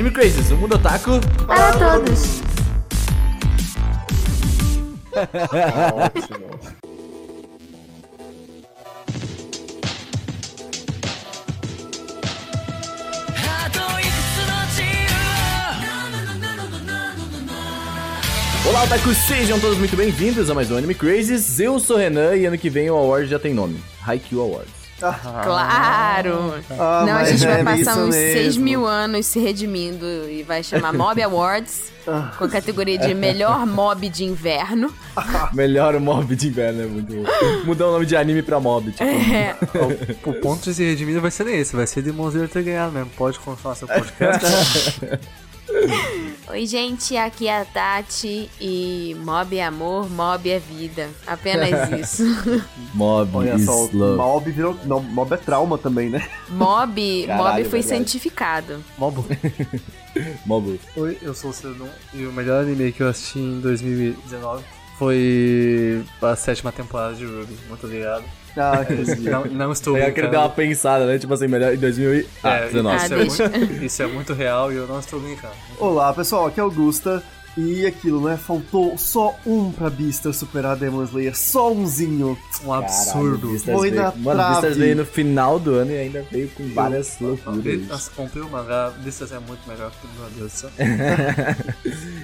Anime Crazes, o mundo otaku. Para todos. Ótimo. Olá, otakus, sejam todos muito bem-vindos a mais um Anime Crazes. Eu sou o Renan e ano que vem o award já tem nome. Haikyuu Awards. Claro! Ah, Não, a gente vai é passar uns mesmo. 6 mil anos se redimindo e vai chamar Mob Awards, Ah. com a categoria de melhor mob de inverno. Melhor mob de inverno, é muito bom. Mudar o nome de anime pra mob, tipo. É, O ponto de se redimir não vai ser nem esse, vai ser de Monzilla ter ganhado mesmo. Pode continuar seu podcast. Oi, gente, aqui é a Tati e mob é amor, mob é vida. Apenas isso. Mob Olha is só, love. mob virou. Não, mob é trauma também, né? Mob, Caralho, mob foi verdade. cientificado. Mobo. Mob. Oi, eu sou o Cedon e o melhor anime que eu assisti em 2019 foi a sétima temporada de Ruby. Muito obrigado. Ah, que Não, não estou Eu queria dar uma pensada, né? Tipo assim, melhor em 2019. Ah, É, 19. Ah, isso, é deixa. muito, isso é muito real e eu não estou brincando. Olá, pessoal, aqui é Augusta. E aquilo, né? Faltou só um pra Beaster superar Demon Slayer. Só umzinho. Um absurdo. Beastars Foi veio- na Mano, trave. Beastars veio no final do ano e ainda veio com várias loucuras. Nossa, comprei o mangá, Vistas é muito melhor que o meu Deus do céu.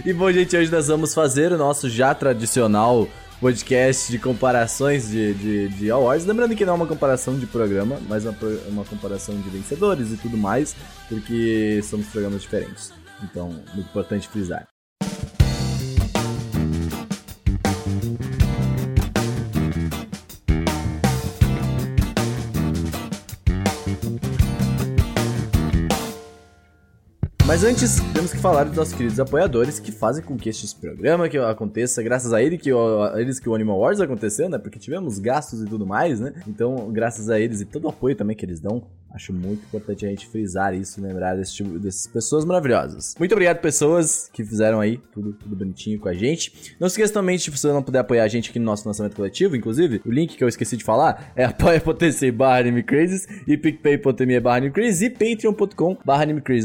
E bom, gente, hoje nós vamos fazer o nosso já tradicional podcast de comparações de, de, de awards. Lembrando que não é uma comparação de programa, mas uma, pro- uma comparação de vencedores e tudo mais, porque somos programas diferentes. Então, muito importante frisar. Mas antes, temos que falar dos nossos queridos apoiadores que fazem com que este programa que aconteça, graças a, ele que o, a eles que o Animal Wars aconteceu, né? Porque tivemos gastos e tudo mais, né? Então, graças a eles e todo o apoio também que eles dão, acho muito importante a gente frisar isso, lembrar desse tipo- dessas pessoas maravilhosas. Muito obrigado, pessoas que fizeram aí tudo, tudo bonitinho com a gente. Não se esqueça também, se você não puder apoiar a gente aqui no nosso lançamento coletivo, inclusive, o link que eu esqueci de falar é apoia.tc e picpay.me e patreon.com.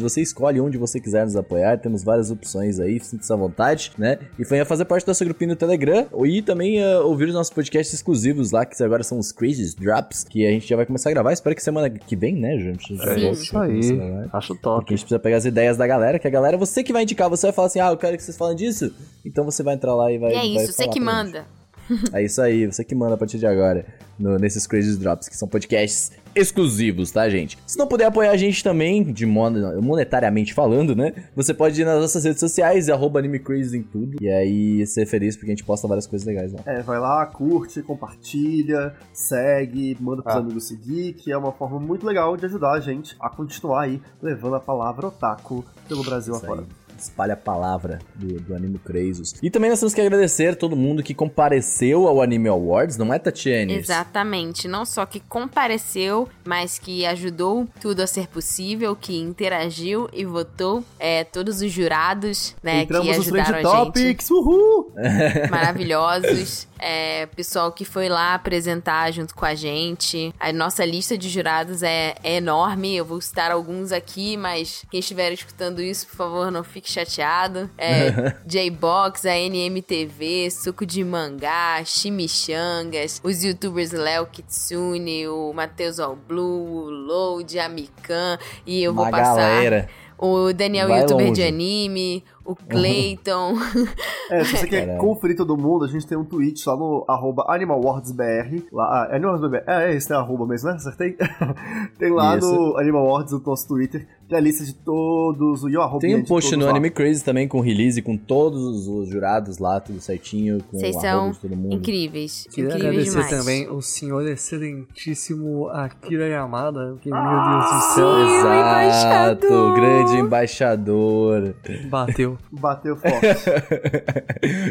Você escolhe onde você quiser nos apoiar, temos várias opções aí, sinta-se à vontade, né? E venha fazer parte do nosso grupinho no Telegram e também eh, ouvir os nossos podcasts exclusivos lá, que agora são os Crazy Drops, que a gente já vai começar a gravar. Espero que semana que vem, né, gente? Já É volte isso aí. gravar. Acho Porque top. a gente precisa pegar as ideias da galera, que a galera, você que vai indicar, você vai falar assim, ah, eu quero que vocês falem disso. Então você vai entrar lá e vai. E é vai isso, você falar que pra gente. É isso aí, você que manda a partir de agora no- nesses Crazy Drops, que são podcasts exclusivos, tá, gente? Se não puder apoiar a gente também, de mon- monetariamente falando, né? Você pode ir nas nossas redes sociais, arroba AnimeCrazy em tudo. E aí ser feliz porque a gente posta várias coisas legais lá. É, vai lá, curte, compartilha, segue, manda pros Ah. amigos seguir, que é uma forma muito legal de ajudar a gente a continuar aí levando a palavra otaku pelo Brasil Isso afora. aí. Espalha a palavra do, do Anime Crazes. E também nós temos que agradecer a todo mundo que compareceu ao Anime Awards, não é, Tatiane? Exatamente. Não só que compareceu, mas que ajudou tudo a ser possível, que interagiu e votou. É, todos os jurados, né, que Entramos ajudaram a gente. Topics, uhul! maravilhosos. É, pessoal que foi lá apresentar junto com a gente. A nossa lista de jurados é, é enorme. Eu vou citar alguns aqui, mas quem estiver escutando isso, por favor, não fique chateado. É, J-Box, a NMTV, Suco de Mangá, Chimichangas, os youtubers Léo Kitsune, o Matheus All Blue, o Load, a Mikan. E eu vou Uma passar galera. o Daniel, Vai youtuber longe. de anime, o Clayton. É, se você quer conferir todo mundo, a gente tem um tweet lá no arroba AnimalWordsBR. Lá, ah, AnimalWordsBR. É, é esse é arroba mesmo, né? Acertei? tem lá Isso. no Animal Words, o nosso Twitter, tem a lista de todos, e o arroba Tem um post no lá. Anime Crazy também com release, com todos os jurados lá, tudo certinho, com Vocês o são de todo mundo. incríveis. Queria incríveis agradecer demais. também o senhor excelentíssimo Akira Yamada, que, meu Deus do céu, Sim, o Exato, embaixador. grande embaixador. bateu erro. Bateu forte.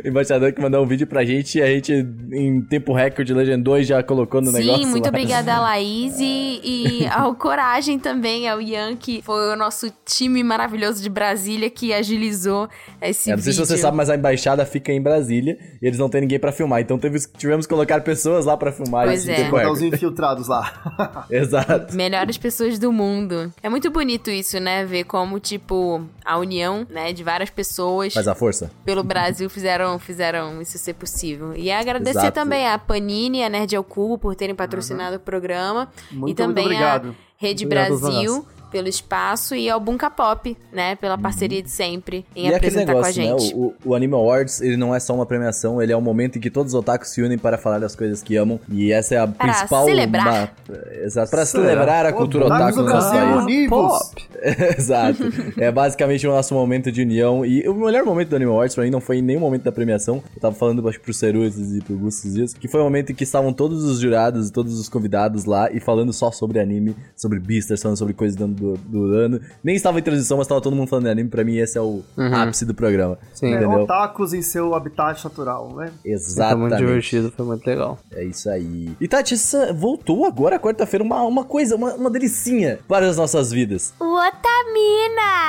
Embaixador que mandou um vídeo pra gente e a gente, em tempo recorde, legendou e já colocou no Sim, negócio. muito lá. obrigada a Laís e, e ao Coragem também, ao Ian, que foi o nosso time maravilhoso de Brasília que agilizou esse Eu não sei vídeo. se você sabe, mas a embaixada fica em Brasília e eles não têm ninguém pra filmar. Então teve, tivemos que colocar pessoas lá pra filmar Pois isso é. em tempo os infiltrados lá. Exato. Melhores pessoas do mundo. É muito bonito isso, né? Ver como, tipo, a união, né, de várias pessoas Faz a força. pelo Brasil fizeram, fizeram isso ser possível. E agradecer Exato. também a Panini e a Nerd ao Cubo por terem patrocinado o programa. Muito, e também muito obrigado. a Rede Obrigado, Brasil pelo espaço e ao Bunka Pop, né, pela parceria de sempre em e é aquele apresentar com a negócio, né? gente. O, o Anime Awards, ele não é só uma premiação, ele é um momento em que todos os otakus se unem para falar das coisas que amam. E essa é a Para principal. celebrar. ma- Exato, para celebrar a cultura Otakus otaku no nosso país. Pop. Exato. É basicamente o nosso momento de união. E o melhor momento do Anime Awards pra mim não foi em nenhum momento da premiação. Eu tava falando, acho que pro Ceruzes e pro Gustos dias. Que foi o momento em que estavam todos os jurados e todos os convidados lá e falando só sobre anime, sobre Beastars, falando sobre coisas do, do, do ano. Nem estava em transição, mas tava todo mundo falando de anime. Pra mim, esse é o ápice do programa. Sim. É, otakus em seu habitat natural, né? Foi muito Exatamente. divertido, foi muito legal. É isso aí. E Tati, essa voltou agora, quarta-feira, uma, uma coisa, uma, uma delicinha para as nossas vidas. Otaminas!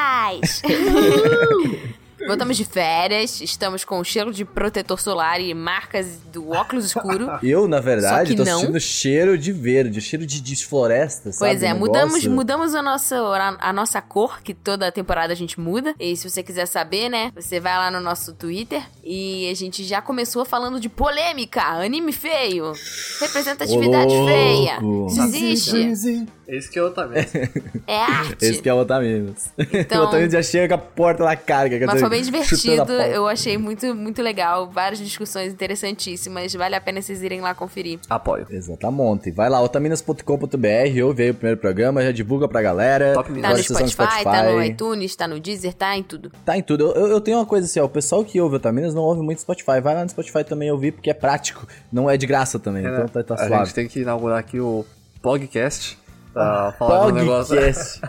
Voltamos de férias, estamos com cheiro de protetor solar e marcas do óculos escuro. Eu, na verdade, tô não. sentindo cheiro de verde, cheiro de, de floresta, sabe? Pois é, mudamos, mudamos a nossa, a nossa cor, que toda temporada a gente muda. E se você quiser saber, né, você vai lá no nosso Twitter e a gente já começou falando de polêmica, anime feio, representatividade Ô, feia. Isso existe, Easy. Esse que é o também. é arte. Esse que é o Otaminas. Então- o Otaminas já chega com a porta na cara. Quer Mas foi bem a divertido, eu achei muito, muito legal. Várias discussões interessantíssimas. Vale a pena vocês irem lá conferir. Apoio. Exatamente. Vai lá, otaminas.com.br, ouve aí o primeiro programa, já divulga pra galera. Top Tá no estão Spotify, tá no iTunes, tá no Deezer, tá em tudo. Tá em tudo. Eu, eu tenho uma coisa assim, ó, o pessoal que ouve Otaminas não ouve muito Spotify. Vai lá no Spotify também ouvir, porque é prático. Não é de graça também, então tá, tá a suave. gente tem que inaugurar aqui o podcast pra falar do negócio. Podcast.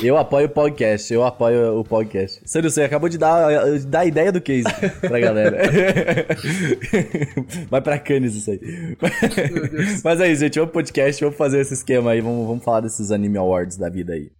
eu apoio o podcast, eu apoio o podcast. Sério, você acabou de dar, de dar a ideia do case pra galera. Vai pra Cannes isso aí. Mas é isso, gente. Vamos pro podcast, vamos fazer esse esquema aí. Vamos, vamos falar desses Anime Awards da vida aí.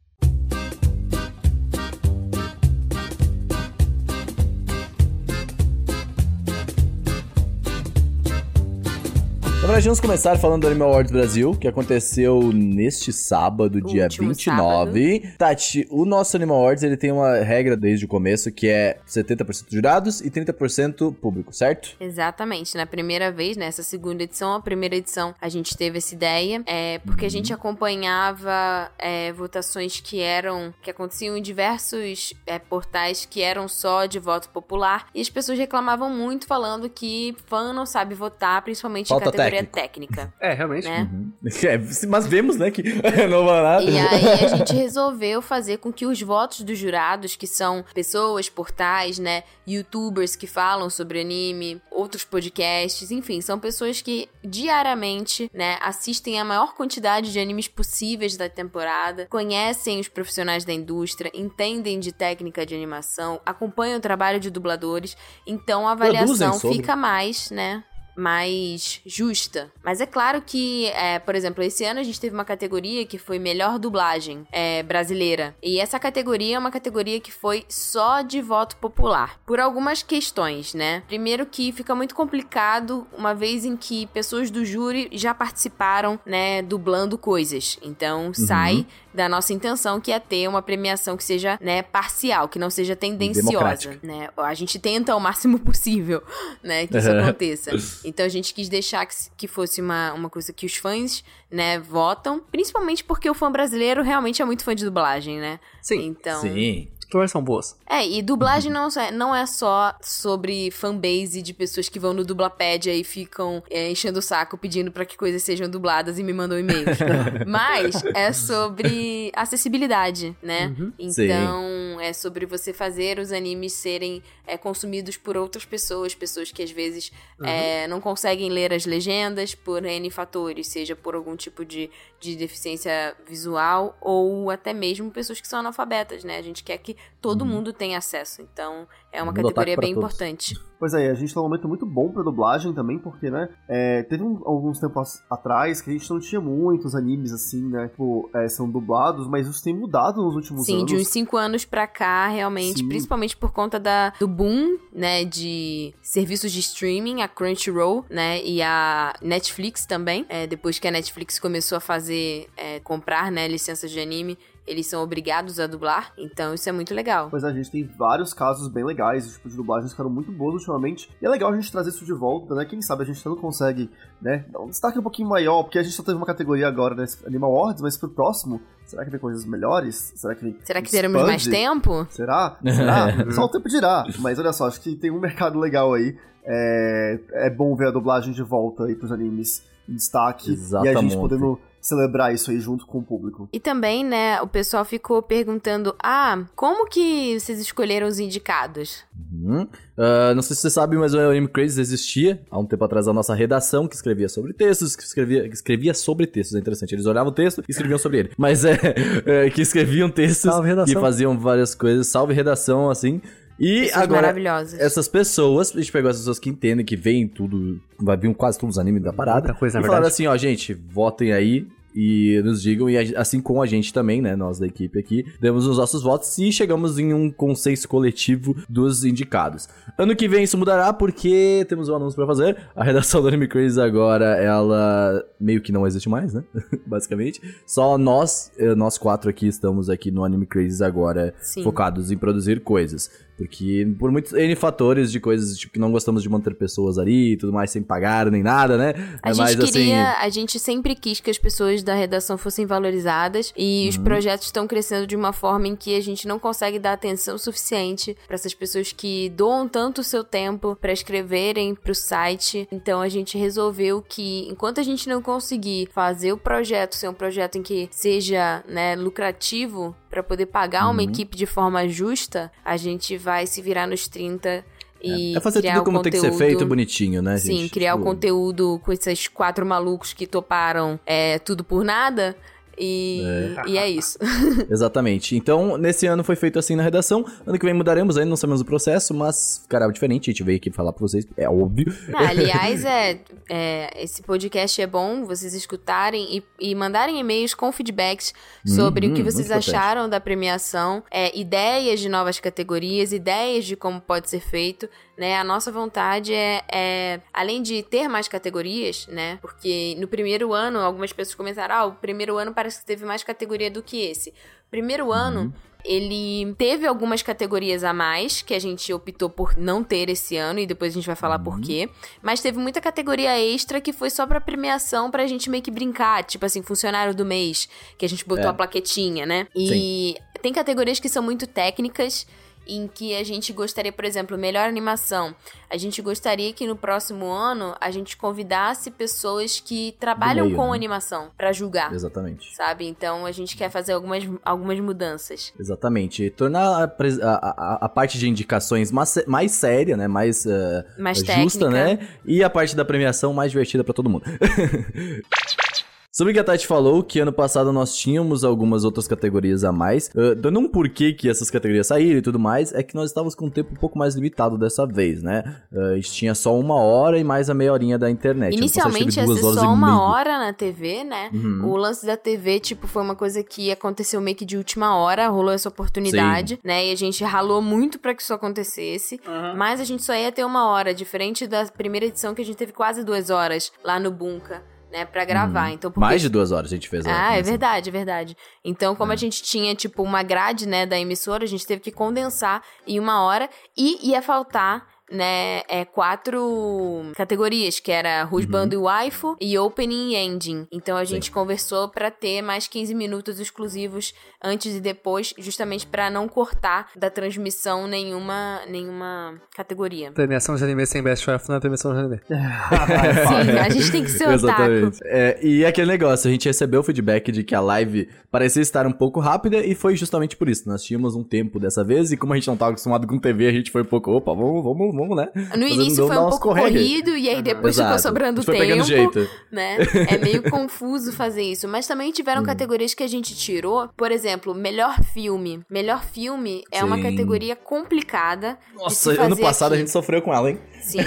Verdade, vamos começar falando do Anime Awards Brasil, que aconteceu neste sábado, dia Último 29. Tati, o nosso Anime Awards ele tem uma regra desde o começo que é 70% jurados e 30% público, certo? Exatamente. Na primeira vez, nessa segunda edição, a primeira edição, a gente teve essa ideia, é, porque a Uhum. gente acompanhava é, votações que eram, que aconteciam em diversos é, portais que eram só de voto popular, e as pessoas reclamavam muito, falando que fã não sabe votar, principalmente Falta em categoria técnico. técnica. É, realmente. Né? É, mas vemos, né, que não vai nada. E aí a gente resolveu fazer com que os votos dos jurados, que são pessoas, portais, né, youtubers que falam sobre anime, outros podcasts, enfim, são pessoas que diariamente, né, assistem a maior quantidade de animes possíveis da temporada, conhecem os profissionais da indústria, entendem de técnica de animação, acompanham o trabalho de dubladores, então a avaliação fica mais, né, mais justa. Mas é claro que, é, por exemplo, esse ano a gente teve uma categoria que foi melhor dublagem é, brasileira. E essa categoria é uma categoria que foi só de voto popular. Por algumas questões, né? Primeiro que fica muito complicado uma vez em que pessoas do júri já participaram, né, dublando coisas. Então sai da nossa intenção que é ter uma premiação que seja, né, parcial, que não seja tendenciosa, né? A gente tenta o máximo possível, né, que isso aconteça. Então a gente quis deixar que, que fosse uma, uma coisa que os fãs, né, votam, principalmente porque o fã brasileiro realmente é muito fã de dublagem, né? Sim. Então, Sim. Todas são boas. é, e dublagem não, é- não é só sobre fanbase de pessoas que vão no Dublapédia e ficam é, enchendo o saco pedindo pra que coisas sejam dubladas e me mandam e-mails. Mas é sobre acessibilidade, né? Então, é sobre você fazer os animes serem é, consumidos por outras pessoas, pessoas que às vezes é, não conseguem ler as legendas por N fatores, seja por algum tipo de, de deficiência visual ou até mesmo pessoas que são analfabetas, né? A gente quer que todo Uhum. mundo tem acesso. Então, é uma Mundo categoria bem todos. importante. Pois é, a gente tá num momento muito bom pra dublagem também, porque, né, é, teve um- alguns tempos atrás que a gente não tinha muitos animes assim, né, tipo, é, são dublados, mas isso tem mudado nos últimos Sim, anos. de uns cinco anos pra cá, realmente, Sim. principalmente por conta da, do boom, né, de serviços de streaming, a Crunchyroll, né, e a Netflix também. É, depois que a Netflix começou a fazer, é, comprar, né, licenças de anime, eles são obrigados a dublar, então isso é muito legal. Pois é, a gente tem vários casos bem legais, tipo, de dublagens que ficaram muito boas ultimamente. E é legal a gente trazer isso de volta, né? Quem sabe a gente não consegue, né, dar um destaque um pouquinho maior, porque a gente só teve uma categoria agora, né, Animal Awards, mas pro próximo, será que vem coisas melhores? Será que Será que teremos mais tempo? Será? Será? Só o tempo dirá. Mas olha só, acho que tem um mercado legal aí. É, é bom ver a dublagem de volta aí pros animes em destaque. E a Exatamente. gente podendo celebrar isso aí junto com o público. E também, né, o pessoal ficou perguntando: ah, como que vocês escolheram os indicados? Uhum. Ah, não sei se você sabe, mas o Anime Crazy existia há um tempo atrás a nossa redação que escrevia sobre textos, que escrevia, que escrevia sobre textos, é interessante. Eles olhavam o texto e escreviam sobre ele. Mas é, é, que escreviam textos Salve, redação. que faziam várias coisas, salve redação, assim. E Pessoas agora, maravilhosas. essas pessoas, a gente pegou essas pessoas que entendem, que veem tudo, vai vir quase todos os animes da parada. Muita coisa, e na falaram verdade. assim, ó, gente, votem aí e nos digam, e assim como a gente também, né, nós da equipe aqui, demos os nossos votos e chegamos em um consenso coletivo dos indicados. Ano que vem isso mudará porque temos um anúncio pra fazer. A redação do Anime Crazy agora, ela meio que não existe mais, né? Basicamente. Só nós, eh, nós quatro aqui estamos aqui no Anime Crazy agora Sim. focados em produzir coisas. Porque por muitos N fatores de coisas, tipo, que não gostamos de manter pessoas ali e tudo mais sem pagar nem nada, né? A É gente mais queria, a gente sempre quis que as pessoas da redação fossem valorizadas e Uhum. os projetos estão crescendo de uma forma em que a gente não consegue dar atenção suficiente para essas pessoas que doam tanto o seu tempo para escreverem pro site. Então a gente resolveu que enquanto a gente não conseguir fazer o projeto ser um projeto em que seja, né, lucrativo para poder pagar uma Uhum. equipe de forma justa, a gente vai se virar nos 30 e É fazer criar tudo como tem que ser conteúdo- feito, bonitinho, né, Sim, gente? criar o Tipo, conteúdo com esses quatro malucos que toparam é, tudo por nada. E é, e é isso. Exatamente. Então, nesse ano foi feito assim na redação. Ano que vem mudaremos ainda, não sabemos o processo, mas ficará diferente. A gente veio aqui falar pra vocês, é óbvio. Ah, aliás, é, é, esse podcast é bom vocês escutarem e, e mandarem e-mails com feedbacks sobre Uhum, o que vocês muito importante. acharam da premiação, é, ideias de novas categorias, ideias de como pode ser feito. Né? A nossa vontade é, é, além de ter mais categorias, né? Porque no primeiro ano, algumas pessoas comentaram: ah, o primeiro ano parece que teve mais categoria do que esse. Primeiro ano, ele teve algumas categorias a mais, que a gente optou por não ter esse ano, e depois a gente vai falar por quê. Mas teve muita categoria extra que foi só pra premiação, pra gente meio que brincar. Tipo assim, funcionário do mês, que a gente botou É. a plaquetinha, né? E tem categorias que são muito técnicas. Em que a gente gostaria, por exemplo, melhor animação. A gente gostaria que no próximo ano a gente convidasse pessoas que trabalham meio, com né? animação pra julgar, Exatamente. sabe? Então a gente quer fazer algumas, algumas mudanças. Exatamente. Tornar a, a- a- parte de indicações mais, mais séria, né? Mais, eh, Mais justa, técnica. né? E a parte da premiação mais divertida pra todo mundo. Sobre o que a Tati falou, que ano passado nós tínhamos algumas outras categorias a mais. Ah, dando um porquê que essas categorias saíram e tudo mais, é que nós estávamos com um tempo um pouco mais limitado dessa vez, né? Ah, a gente tinha só uma hora e mais a meia horinha da internet. Inicialmente ia ser só uma hora na TV, né? Uhum. O lance da TV, tipo, foi uma coisa que aconteceu meio que de última hora, rolou essa oportunidade, né? E a gente ralou muito pra que isso acontecesse. Mas a gente só ia ter uma hora, diferente da primeira edição que a gente teve quase duas horas lá no Bunka, né? Pra gravar. Então, porque. Mais de duas horas a gente fez. a ah, é verdade, é verdade. Então, como a gente tinha, tipo, uma grade, né, da emissora, a gente teve que condensar em uma hora e ia faltar, né, é, quatro categorias, que era Rusbando e Waifu e Opening e Ending. Então, a gente conversou pra ter mais 15 minutos exclusivos antes e depois, justamente pra não cortar da transmissão nenhuma, nenhuma categoria. Premiação de anime sem best ref não é premiação de anime. Sim, a gente tem que ser. Exatamente. É, e aquele negócio, a gente recebeu o feedback de que a live parecia estar um pouco rápida e foi justamente por isso. Nós tínhamos um tempo dessa vez e como a gente não estava acostumado com TV, a gente foi um pouco, opa, vamos, vamos, vamos, né? No início foi um pouco corrido e aí depois ficou Exato. sobrando A foi tempo. jeito. né? É meio confuso fazer isso. Mas também tiveram categorias que a gente tirou. Por exemplo, melhor filme. Melhor filme é uma Sim. categoria complicada. de Nossa, ano passado a aqui. gente sofreu com ela, hein? Sim.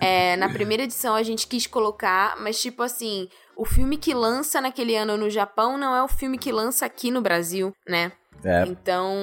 É, na primeira edição a gente quis colocar, mas tipo assim, o filme que lança naquele ano no Japão não é o filme que lança aqui no Brasil, né? É. Então.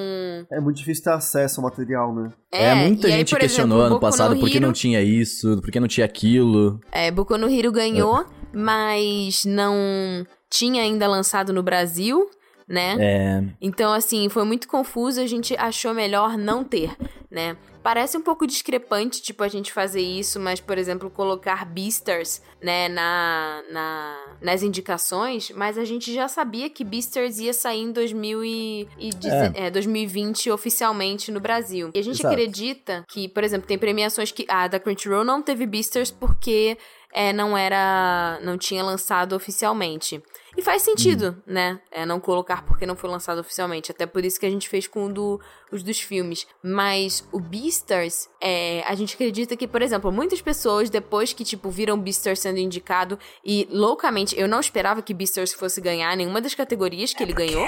É muito difícil ter acesso ao material, né? É, muita e aí, gente por questionou exemplo, ano passado por que não tinha isso, por que não tinha aquilo. É, Boku no Hero ganhou, mas não tinha ainda lançado no Brasil, né? É. Então, assim, foi muito confuso, a gente achou melhor não ter, né? Parece um pouco discrepante, tipo, a gente fazer isso, mas, por exemplo, colocar Beastars, né, na, na, nas indicações, mas a gente já sabia que Beastars ia sair em 2000 e, e deze- é, 2020 oficialmente no Brasil. E a gente Exato. acredita que, por exemplo, tem premiações que a da Crunchyroll não teve Beastars porque é, não era. não tinha lançado oficialmente. E faz sentido, né? É, não colocar porque não foi lançado oficialmente. Até por isso que a gente fez com o do, os dos filmes. Mas o Beastars, é, a gente acredita que, por exemplo, muitas pessoas, depois que, tipo, viram Beastars sendo indicado, e loucamente, eu não esperava que Beastars fosse ganhar nenhuma das categorias que ele ganhou.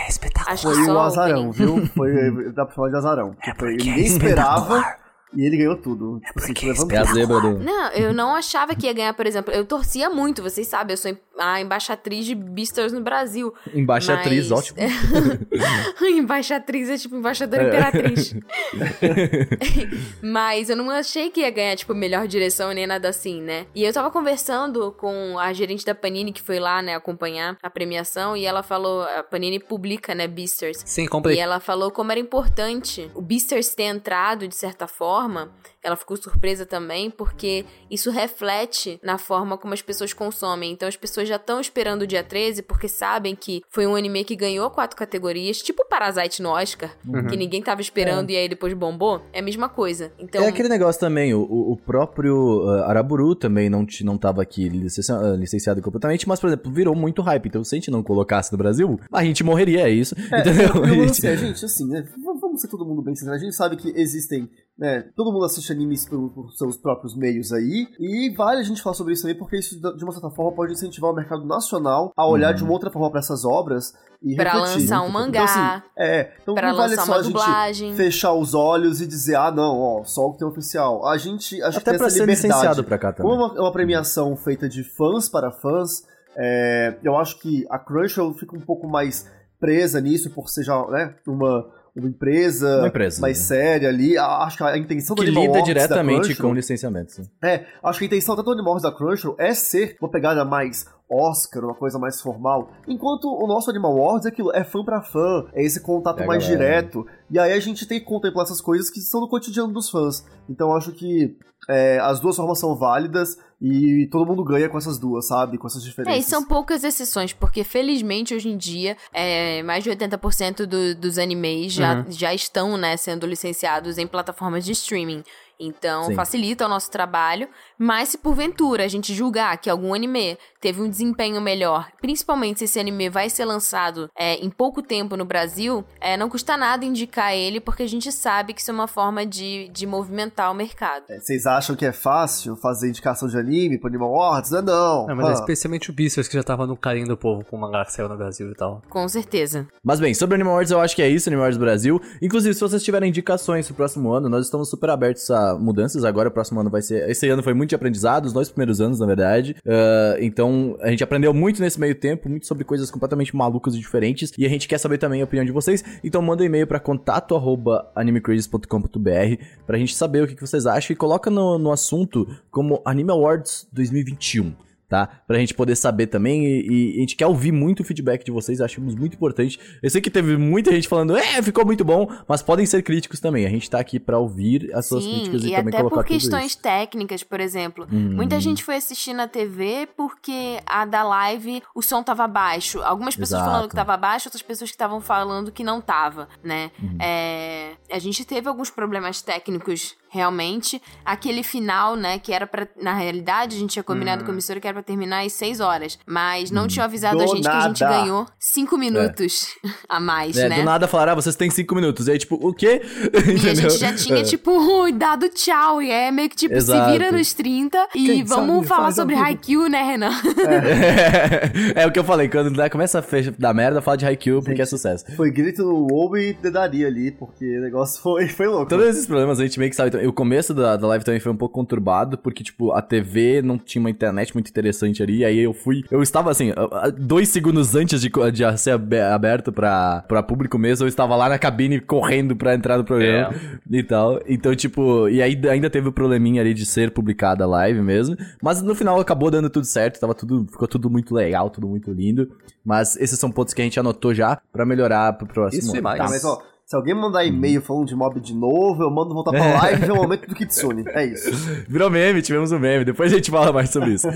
Acho que Foi só um azarão, viu? Foi, dá pra falar de azarão. Tipo, ninguém esperava e ele ganhou tudo. Tipo, assim, levantou. É a zebra do. Não, eu não achava que ia ganhar, por exemplo. Eu torcia muito, vocês sabem, eu sou a embaixatriz de Beastars no Brasil. Embaixatriz, Mas- ótimo. embaixatriz é tipo embaixadora imperatriz. Mas eu não achei que ia ganhar, tipo, melhor direção nem nada assim, né? E eu tava conversando com a gerente da Panini que foi lá, né, acompanhar a premiação e ela falou, a Panini publica, né, Beastars. Sim, E comprei. ela falou como era importante o Beastars ter entrado de certa forma. Ela ficou surpresa também, porque isso reflete na forma como as pessoas consomem. Então as pessoas já estão esperando o dia 13, porque sabem que foi um anime que ganhou quatro categorias, tipo Parasite no Oscar, que ninguém tava esperando e aí depois bombou. É a mesma coisa. Então. É aquele negócio também, o, o próprio uh, Araburu também não, não tava aqui uh, licenciado completamente, mas, por exemplo, virou muito hype. Então, se a gente não colocasse no Brasil, a gente morreria, é isso. É, entendeu? e lance gente- é, gente, assim, né? Vamos ser todo mundo bem sincero. A gente sabe que existem, né? Todo mundo assiste animes por, por seus próprios meios aí. E vale a gente falar sobre isso também, porque isso, de uma certa forma, pode incentivar o mercado nacional a olhar de uma outra forma pra essas obras e Pra refletir. lançar um Então, mangá, assim, é, então pra não vale lançar só uma a gente dublagem. fechar os olhos e dizer, ah, não, ó, só o que tem oficial. A gente acho Até que tem pra essa ser liberdade. licenciado pra cá também. Como é uma, é uma premiação feita de fãs para fãs, é, eu acho que a Crunchyroll fica um pouco mais presa nisso, por ser já né, uma, uma empresa, Uma empresa, mais né? séria ali. Acho que a intenção do Que Animal lida diretamente Crunchyroll- com licenciamento. sim. É, acho que a intenção tanto do Animal Works da Crunchyroll é ser uma pegada mais Oscar, uma coisa mais formal, enquanto o nosso Animal Wars é aquilo, é fã pra fã, é esse contato É, mais galera. direto, e aí a gente tem que contemplar essas coisas que são do cotidiano dos fãs. Então acho que é, as duas formas são válidas e todo mundo ganha com essas duas, sabe? Com essas diferenças. É, e são poucas exceções, porque felizmente hoje em dia, é, mais de 80% do- dos animes já, já estão, né, sendo licenciados em plataformas de streaming. Então, Sim. facilita o nosso trabalho. Mas se porventura a gente julgar que algum anime teve um desempenho melhor, principalmente se esse anime vai ser lançado é, em pouco tempo no Brasil, é, não custa nada indicar ele, porque a gente sabe que isso é uma forma de, de movimentar o mercado. É, Vocês acham que é fácil fazer indicação de anime pro Animal Awards? Não, é não. Não, mas é Ah. especialmente o Beastars que já tava no carinho do povo com o mangá que saiu no Brasil e tal. Com certeza. Mas bem, sobre Animal Awards eu acho que é isso, Animal Awards Brasil. Inclusive, se vocês tiverem indicações pro próximo ano, nós estamos super abertos a mudanças. Agora o próximo ano vai ser. Esse ano foi muito de aprendizado, os dois primeiros anos, na verdade. Ah, então, a gente aprendeu muito nesse meio tempo, muito sobre coisas completamente malucas e diferentes. E a gente quer saber também a opinião de vocês. Então manda um e-mail pra contato arroba animecrazes.com.br pra gente saber o que, que vocês acham e coloca no, no assunto como Anime Awards 2021 tá? Pra gente poder saber também e, e a gente quer ouvir muito o feedback de vocês, achamos muito importante. Eu sei que teve muita gente falando, é, ficou muito bom, mas podem ser críticos também. A gente tá aqui pra ouvir as suas Sim, críticas e, e também até colocar por tudo questões isso. técnicas, por exemplo. Hum. Muita gente foi assistir na TV porque a da live o som tava baixo. Algumas pessoas Exato. falando que tava baixo, outras pessoas que estavam falando que não tava, né? Uhum. É, a gente teve alguns problemas técnicos realmente. Aquele final, né, que era pra. Na realidade, a gente tinha combinado com a emissora que era pra terminar às 6 horas. Mas não Hum. tinham avisado Do a gente que a gente nada. ganhou 5 minutos a mais, É, né? do nada falaram, ah, vocês têm cinco minutos. E aí, tipo, o quê? E a gente já tinha, É. tipo, dado tchau. E é meio que, tipo, Exato. se vira nos 30. E Quem vamos sabe falar sobre. Haikyuu, né, Renan? É, o que eu falei, quando dá- começa a fechar da merda, fala de Haikyuu porque é sucesso. Foi grito no WoW e dedaria ali, porque o negócio foi, foi louco. Todos esses problemas a gente meio que sabe. O começo da, da live também foi um pouco conturbado, porque, tipo, a TV não tinha uma internet muito interessante ali. Aí eu fui. Eu estava assim, dois segundos antes de, de ser abe- aberto pra, pra público mesmo, eu estava lá na cabine correndo pra entrar no programa e tal. Então, tipo, e aí ainda teve o probleminha ali de ser publicada a live mesmo. Mas no final acabou dando tudo certo, tava tudo, ficou tudo muito legal, tudo muito lindo. Mas esses são pontos que a gente anotou já pra melhorar pro próximo. Isso e ano, mais. tá? Tá, mas ó, se alguém mandar e-mail falando de mob de novo, eu mando voltar pra live e ver o momento do Kitsune. É isso. Virou meme, tivemos um meme. Depois a gente fala mais sobre isso.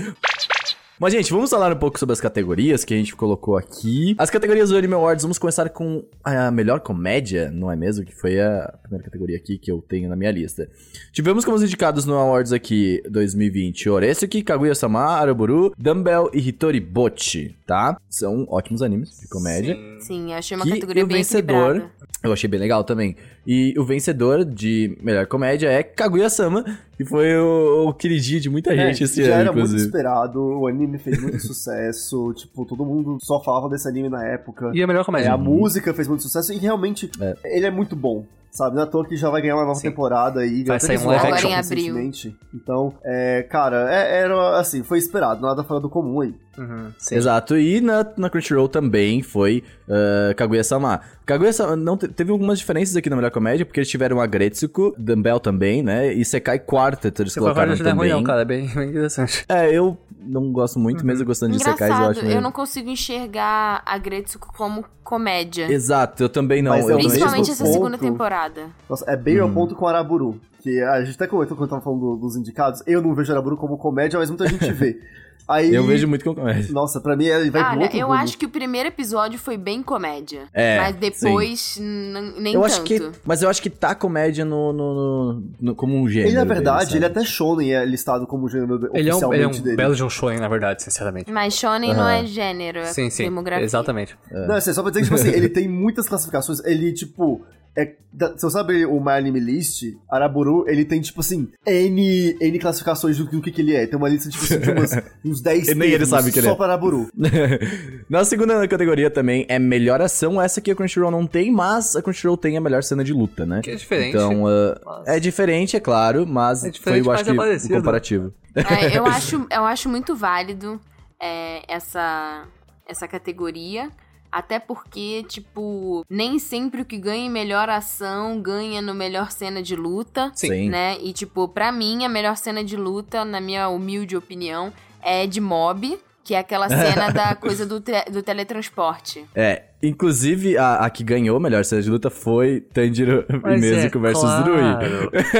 Mas, gente, vamos falar um pouco sobre as categorias que a gente colocou aqui. As categorias do Anime Awards, vamos começar com a melhor comédia, não é mesmo? Que foi a primeira categoria aqui que eu tenho na minha lista. Tivemos como os indicados no Awards aqui 2020 Oresuki, Kaguya-sama, Araburu, Dumbbell e Hitori Bochi, tá? São ótimos animes de comédia. Sim, eu achei uma Que categoria o bem vencedor, equilibrada. Eu achei bem legal também. E o vencedor de melhor comédia é Kaguya-sama, que foi o, o queridinho de muita gente É, esse já ano, era muito inclusive. esperado, o anime fez muito sucesso, tipo, todo mundo só falava desse anime na época. E a melhor É, comédia. a música fez muito sucesso e realmente É. ele é muito bom. Sabe, não é toa que já vai ganhar uma nova Sim. temporada aí. Vai sair um live action. Agora em abril. recentemente. Então, é, cara, é- era assim, foi esperado, nada fora do comum aí. Uhum. Exato, e na, na Crunchyroll também foi uh, Kaguya-sama. Kaguya-sama não te- teve algumas diferenças aqui na melhor comédia, porque eles tiveram a Gretsuko, Dumbbell também, né? E Sekai Quartet eles for colocaram é ruim, também. não, cara. É bem, bem interessante. É, eu não gosto muito, mesmo gostando de Sekais, eu acho eu, meio- não consigo enxergar a Gretsuko como comédia. Exato, eu também não. Mas eu eu Principalmente essa segunda ponto- temporada. Nossa, é bem ao Hum. ponto com o Araburu. Que a gente até comentou quando tava falando do- dos indicados. Eu não vejo Araburu como comédia, mas muita gente vê. Aí, Eu vejo muito com comédia. Nossa, pra mim ele vai Olha, outro eu rumo. acho que o primeiro episódio foi bem comédia. É, Mas depois, nem Eu tanto. acho que. Mas eu acho que tá comédia no, no, no- no- como um gênero. Ele, na dele, verdade, sabe? ele até Shonen é listado como gênero Ele é um, oficialmente ele é um dele. belo de um shonen, na verdade, sinceramente. Mas shonen não Aham. é gênero, é sim, sim. demografia. Exatamente. Não, assim, só pra dizer que, tipo assim, ele tem muitas classificações. Ele, tipo. É, se você sabe o My Anime List, Araburu, ele tem, tipo assim, N, N classificações do, que- do que, que ele é. Tem uma lista, tipo assim, de umas, uns 10 E nem ele sabe que ele só é. para Araburu. Na segunda categoria também é melhor ação. Essa aqui a Crunchyroll não tem, mas a Crunchyroll tem a melhor cena de luta, né? Que é diferente. Então, uh, é diferente, é claro, mas É diferente, foi, eu acho é que, parecido. o comparativo. É, eu, acho, eu acho muito válido é, essa, essa categoria. Até porque, tipo, nem sempre o que ganha em melhor ação ganha no melhor cena de luta. Sim. Né? E, tipo, pra mim, a melhor cena de luta, na minha humilde opinião, é de Mob, que é aquela cena da coisa do, te- do teletransporte. É, inclusive a, a que ganhou a melhor cena de luta foi Tanjiro e Mas Nezuko é, versus claro. Drui.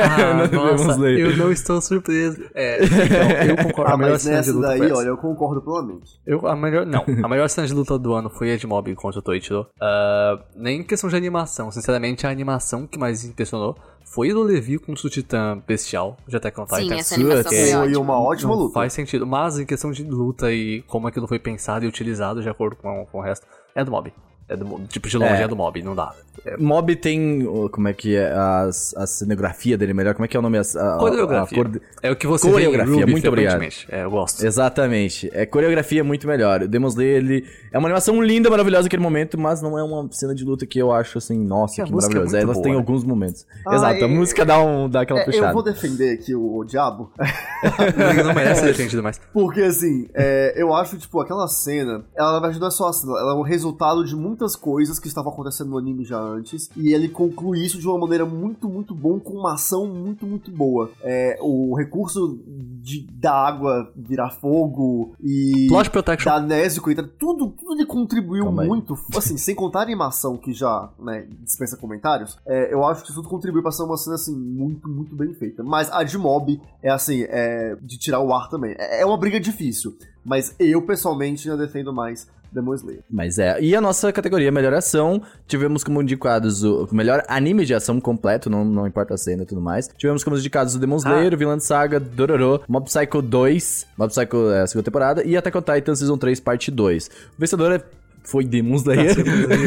Ah, nossa, eu não estou surpreso. É, então, eu concordo. Ah, a melhor mas cena de nessa luta daí, olha, eu concordo plenamente. Eu, a melhor, não, a melhor cena de luta do ano foi a de Mob contra o Toichiro. Ah, nem em questão de animação, sinceramente, a animação que mais impressionou foi do Levi contra o Titã Bestial de Attack on Sim, Titan. essa animação que foi Foi ótima. uma ótima Não luta. Faz sentido, mas em questão de luta e como aquilo foi pensado e utilizado de acordo com, com o resto, é do Mob. É do, tipo, de longe É. é, do Mob, não dá. É, Mob tem, como é que é, as, a cenografia dele melhor, como é que é o nome? A, a- Coreografia. a cor- é o que você Coreografia, vê em Ruby, muito obrigado. É, eu gosto. Exatamente. É coreografia muito melhor. O Demon Slayer, ele é uma animação linda, maravilhosa naquele momento, mas não é uma cena de luta que eu acho assim, nossa, Que a que, é maravilhosa. muito Elas boa, têm né? alguns momentos. Ah, Exato, a música dá, um, dá aquela É, puxada. eu vou defender aqui o, o Diabo, não merece ser defendido mais. porque assim, é, eu acho, tipo, aquela cena, ela na verdade não é só a cena, ela é o resultado de muitas coisas que estavam acontecendo no anime já antes, e ele conclui isso de uma maneira muito, muito bom, com uma ação muito, muito boa. É, o recurso de, da água virar fogo e Plot Protection. da Nésico e tudo, tudo ele contribuiu aí. muito. Assim, sem contar a animação, que já né, dispensa comentários, é, eu acho que isso tudo contribuiu pra ser uma cena assim, muito, muito bem feita. Mas a de Mob é assim, é de tirar o ar também. É, é uma briga difícil. Mas eu, pessoalmente, ainda defendo mais Demon Slayer. Mas é. E a nossa categoria melhor ação, tivemos como indicados o melhor anime de ação completo, não, não importa a cena e tudo mais. Tivemos como indicados o Demon Slayer, o Vinland Saga, Dororo, Mob Psycho 2, Mob Psycho é, a segunda temporada, e Attack on Titan Season 3, parte 2. O vencedor é foi Demon Slayer.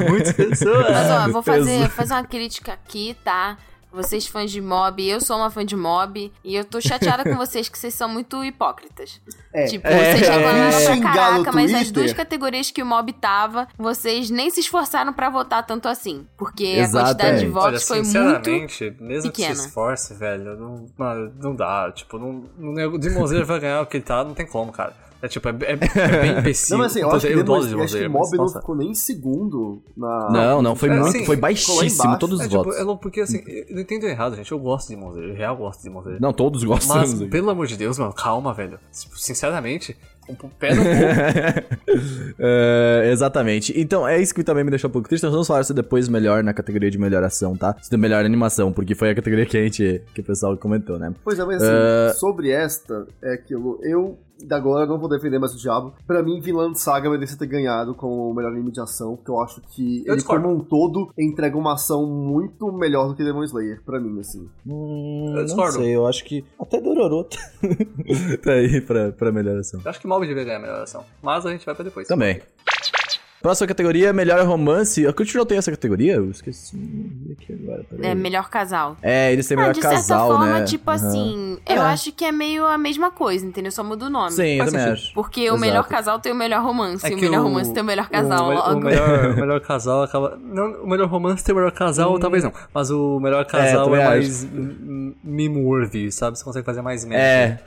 Muitas pessoas. Mas ó, vou fazer, fazer uma crítica aqui, tá? Vocês fãs de mob, eu sou uma fã de mob, e eu tô chateada com vocês que vocês são muito hipócritas. É. Tipo, É. vocês reclamaram pra Xingar no caraca, mas as duas categorias que o mob tava, vocês nem se esforçaram pra votar tanto assim. Porque a quantidade Exatamente. de votos Olha, foi muito. sinceramente, mesmo que pequena. se esforce, velho, não, mano, não dá. Tipo, não, não, o Demon Slayer vai ganhar o que ele tá, não tem como, cara. É tipo, é, é- é bem imbecil. Não, mas assim, eu Então, acho que, eu Demon, adoro Demon acho que Mob não ficou nem em segundo na... Não, não, foi É, muito, assim, foi baixíssimo embaixo. todos os É, tipo, votos. é louco porque assim, eu não entendo errado, gente. Eu gosto de Demon Slayer, eu real gosto de Demon Slayer. Não, todos gostamos. Mas, pelo amor de Deus, mano, calma, velho. Tipo, Sinceramente, um pé no cu. É, exatamente. Então, é isso que também me deixou um pouco triste. Nós vamos falar isso depois melhor na categoria de melhor ação, tá? De melhor animação, porque foi a categoria que a gente, que o pessoal comentou, né? Pois é, mas assim, sobre esta, é aquilo, eu da agora não vou defender mais o diabo. Pra mim, Vinland Saga merecia ter ganhado como o melhor anime de ação, porque eu acho que Eu ele, discordo. como um todo, entrega uma ação muito melhor do que Demon Slayer, pra mim, assim. Hum, Eu não discordo. sei, eu acho que até Dororo tá, tá aí pra, pra melhor ação. Eu acho que Mob devia ganhar a melhor ação. Mas a gente vai pra depois. Também. Próxima categoria, melhor romance. A Crunchyroll tem essa categoria? Eu esqueci aqui agora, peraí. É, melhor casal. É, eles têm Ah, melhor de certa casal, forma, né? tipo Aham. assim, É. eu acho que é meio a mesma coisa, entendeu? Só muda o nome. Sim, eu também acho. Porque o Exato. melhor casal tem o melhor romance, É e o melhor o- romance tem o melhor casal. O, me- o melhor, o melhor casal acaba. Não, o melhor romance tem o melhor casal, talvez não. Mas o melhor casal também é, acho. mais meme-worthy, sabe? Você consegue fazer mais meme. É.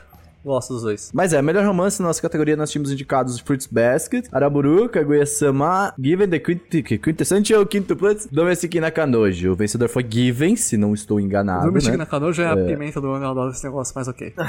Gosto dos dois. Mas é, melhor romance na nossa categoria nós tínhamos indicados Fruits Basket, Araburu, Kaguya-sama, Given the Quint- Quintessential Quinto Plus, Domestic Nakanojo. O vencedor foi Given, se não estou enganado, o Mystic né? na Canojo é a pimenta do ano, eu adoro esse negócio, mas ok.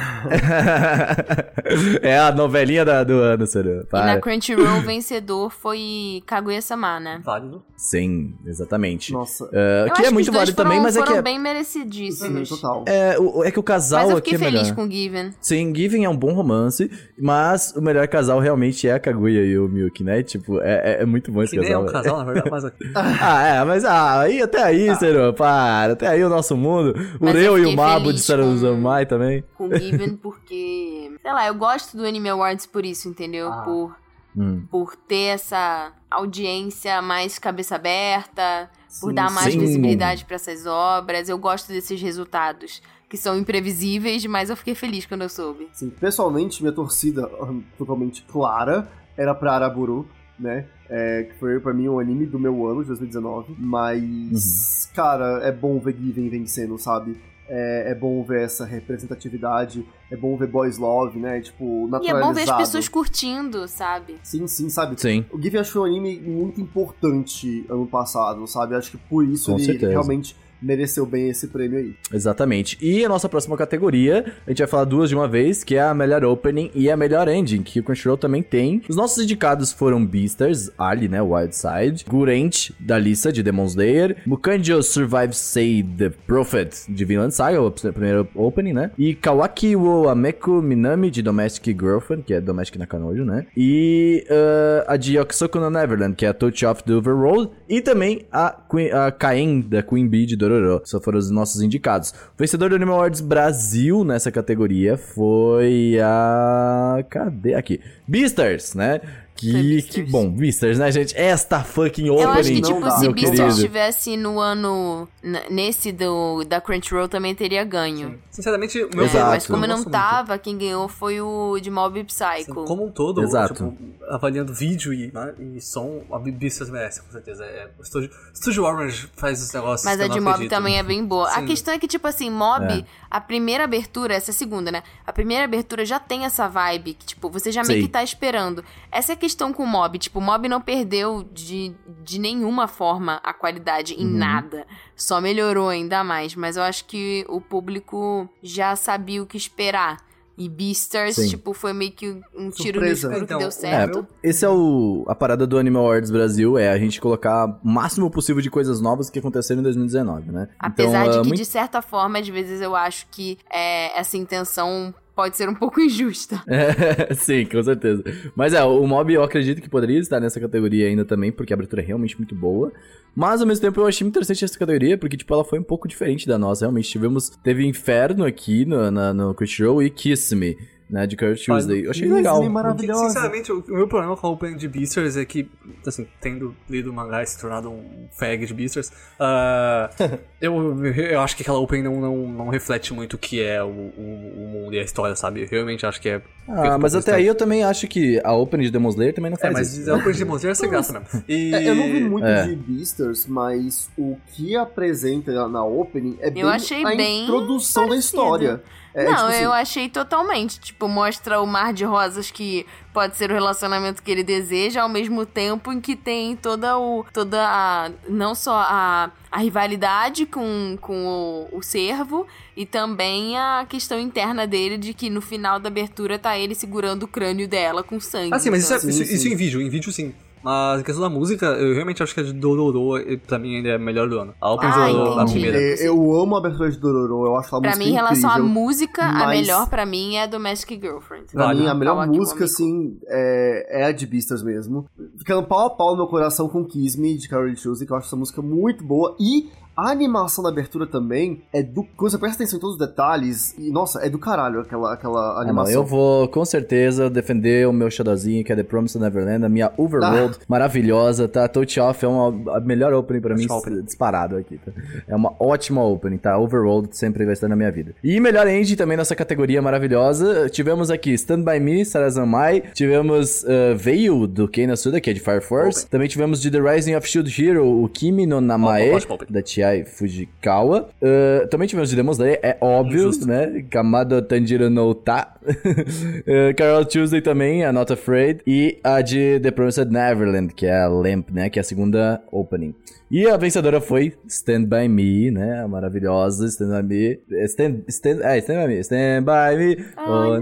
é a novelinha da- do ano, Seru. E na. Crunchyroll, o vencedor foi Kaguya-sama, né? Válido. Sim, exatamente. Nossa. Uh, Eu que acho é os muito dois válido também, foram- mas é que foram é, bem Sim, merecidíssimos. total. é, o- é que o casal Mas eu aqui fiquei é feliz melhor. com o Given. Sim, Given é um bom romance, mas o melhor casal realmente é a Kaguya e o Miyuki, né? Tipo, é, é- é muito bom esse Que nem é casal. um casal, na verdade, mas. Ah, é, mas ah, aí, até aí, Seru, para. Até aí o nosso mundo. O Mas Reu e o Mabo de Saruzamai com- também. Com o Given, porque. Sei lá, eu gosto do Anime Awards por isso, entendeu? Ah. Por, Hum. por ter essa audiência mais cabeça aberta, por Sim, dar mais sim. visibilidade pra essas obras. Eu gosto desses resultados. Que são imprevisíveis, mas eu fiquei feliz quando eu soube. Assim, pessoalmente, minha torcida totalmente clara era pra Araburu, né? É, que foi pra mim o anime do meu ano, de 2019. Mas, cara, é bom ver Given vencendo, sabe? É, é bom ver essa representatividade, é bom ver Boys Love, né? Tipo, E é naturalizado. bom ver as pessoas curtindo, sabe? Sim, sim, sabe? Sim. O Given acho que foi um anime muito importante ano passado, sabe? Acho que por isso Com ele certeza. realmente mereceu bem esse prêmio aí. Exatamente. E a nossa próxima categoria, a gente vai falar duas de uma vez, que é a melhor opening e a melhor ending, que o Crunchyroll também tem. Os nossos indicados foram Beastars, Ali, né, Wildside, Gurent, da lista de Demon Slayer, Mukanjo Survive Say The Prophet, de Vinland Saga, o primeiro opening, né, e Kawaki wo Ameku Minami, de Domestic Girlfriend, que é Domestic Nakanojo, né, e uh, a de Yokosoku no Neverland, que é a Touch of the Overworld, e também a, Queen, a Kaen, da Queen Bee, de Dororo. Só foram os nossos indicados. O vencedor do Anime Awards Brasil nessa categoria foi a... Cadê? Aqui. Beastars, né? Que, que bom, Beastars, né, gente? Esta fucking opening. Eu acho que, tipo, dá. se querido. estivesse no ano. nesse do, da Crunchyroll também teria ganho. Sinceramente, o meu É, Exato. mas como eu não gosto muito. tava, quem ganhou foi o de Mob Psycho. Assim, como um todo, Exato. tipo, avaliando vídeo e, né, e som, a Beastars merece, com certeza. É, o Studio, Studio Orange faz os negócios Mas a de Mob acredito. também é bem boa. A Sim. questão é que, tipo assim, Mob, É. a primeira abertura, essa é a segunda, né? A primeira abertura já tem essa vibe que, tipo, você já meio Sim. que tá esperando. Essa é a questão com o Mob. Tipo, o Mob não perdeu de, de nenhuma forma a qualidade Uhum. em nada. Só melhorou ainda mais. Mas eu acho que o público já sabia o que esperar. E Beastars, Sim. tipo, foi meio que um tiro no Surpresa. escuro Então, que deu é, certo. Esse é o a parada do Anime Awards Brasil, é a gente colocar o máximo possível de coisas novas que aconteceram em 2019, né? Apesar então, de ah, que, muito- de certa forma, às vezes eu acho que é, essa intenção pode ser um pouco injusta. É, sim, com certeza. Mas é, o Mob eu acredito que poderia estar nessa categoria ainda também, porque a abertura é realmente muito boa. Mas ao mesmo tempo eu achei interessante essa categoria, porque tipo, ela foi um pouco diferente da nossa. Realmente tivemos. Teve Inferno aqui no, na, no Crunchyroll e Kiss Me né, de Kurt Tuesday. Eu achei Disney legal. maravilhosa. Sinceramente, o, meu problema com a Open de Beasters é que, assim, tendo lido o mangá e se tornado um fag de Beasters, ah, eu, eu acho que aquela Open não, não, não reflete muito o que é o, o, o mundo e a história, sabe? Eu realmente acho que é. Ah, mas até aí eu também acho que a Open de Demon Slayer também não É, faz mas isso. a Open de Demon Slayer é sem graça mesmo. E... É, eu não vi muito É. de Beasters, mas o que apresenta na- na opening é bem achei a bem introdução da parecido. história. É, não, tipo assim, eu achei totalmente. Tipo, mostra o mar de rosas que pode ser o relacionamento que ele deseja, ao mesmo tempo em que tem toda o. toda a. não só a, a rivalidade com, com o, o servo, e também a questão interna dele de que no final da abertura tá ele segurando o crânio dela com sangue. Ah, sim, mas isso, é, Então, Sim, isso, isso sim. em vídeo, em vídeo sim. Mas a questão da música, eu realmente acho que a de Dororo, eh, pra mim, ainda é a melhor do ano. A Open Ah, de Dororo, a entendi. primeira. é, eu amo a abertura de Dororo, eu acho a Pra música mim, em relação à incrível. música, a mas- melhor pra mim é a Domestic Girlfriend. Pra mim, a melhor música, assim, é, é a de Beasters mesmo. Ficando pau a pau no meu coração com Kiss Me, de Carol Tuesday, que eu acho essa música muito boa. E a animação da abertura também é do... Quando você presta atenção em todos os detalhes, e, nossa, é do caralho aquela, aquela Ah, não, animação. eu vou com certeza defender o meu Shadowzinho, que é The Promised Neverland, a minha Overworld, Ah. maravilhosa, tá? Touch Off é uma, a melhor opening pra mim, Ótima opening. disparado aqui, tá? É uma ótima opening, tá? Overworld sempre vai estar na minha vida. E melhor ending também nessa categoria maravilhosa, tivemos aqui Stand By Me, Sarazanmai, tivemos uh, Veil, do Kei Suda, que é de Fire Force, também tivemos de The Rising of Shield Hero, o Kimi no Namae, opening. da Chiai Fujikawa. Uh, também tivemos de Demon Slayer, é óbvio, Justo. né? Kamado Tanjiro no Ta. Uh, Carol Tuesday também, a Not Afraid. E a de The Promised Neverland, que é a Lamp, né? Que é a segunda opening. E a vencedora foi Stand By Me, né? A maravilhosa Stand By Me. Stand, stand, é, Stand By Me. Stand By Me. Oh.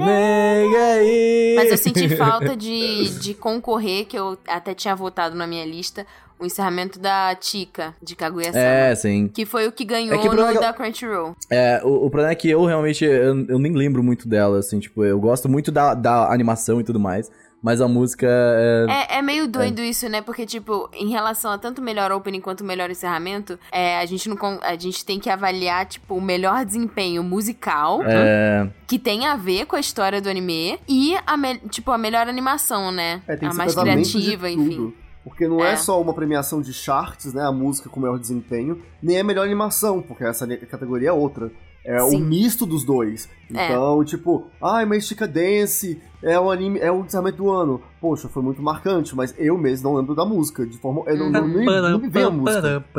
Mas eu senti falta de, de concorrer, que eu até tinha votado na minha lista, o encerramento da Tika, de Kaguya-sama. É, sim. Que foi o que ganhou É que o no é que- da Crunchyroll. É, o, o problema é que eu realmente, eu, eu nem lembro muito dela, assim, tipo, eu gosto muito da, da animação e tudo mais, mas a música é... É, é meio doido isso, né? Porque, tipo, em relação a tanto melhor opening quanto melhor encerramento, é, a, gente não, con- a gente tem que avaliar, tipo, o melhor desempenho musical, É, que tem a ver com a história do anime, e, a me- tipo, a melhor animação, né? É, tem a que ser mais criativa, enfim. tudo. Porque não é. É. só uma premiação de charts, né? A música com maior desempenho, nem a melhor animação, porque essa categoria é outra. É o Sim. misto dos dois. É. Então, tipo, ai, mas Chica Dance é o anime, é o encerramento do ano. Poxa, foi muito marcante, mas eu mesmo não lembro da música. De forma. Eu não, não, nem, não me vem a música.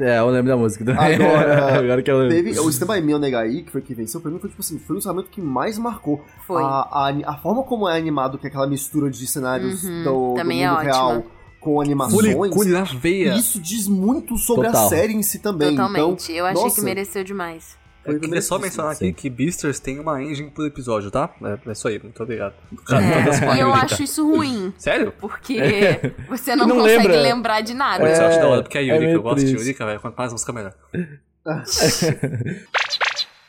É, eu lembro da música também. Agora, Agora que eu lembro. Teve o Stand By Me Onegai, que foi que venceu, pra mim foi tipo assim, foi o encerramento que mais marcou. Foi. A, a, a forma como é animado, que é aquela mistura de cenários Uhum, do, do também é mundo ótima. Com animações. Cule, cule na veia. Isso diz muito sobre Total. a série em si também. Totalmente. Então, eu achei nossa, que mereceu demais. foi Eu queria só mencionar sim. aqui que Beasters tem uma engine por episódio, tá? É, é isso aí, muito obrigado. É, e eu acho isso ruim. Sério? Porque você não, Não consegue lembra. lembrar de nada. Putz, eu acho É, da hora, porque a é Yurika, meio eu gosto de triste. Yurika, velho. Quanto mais música, melhor.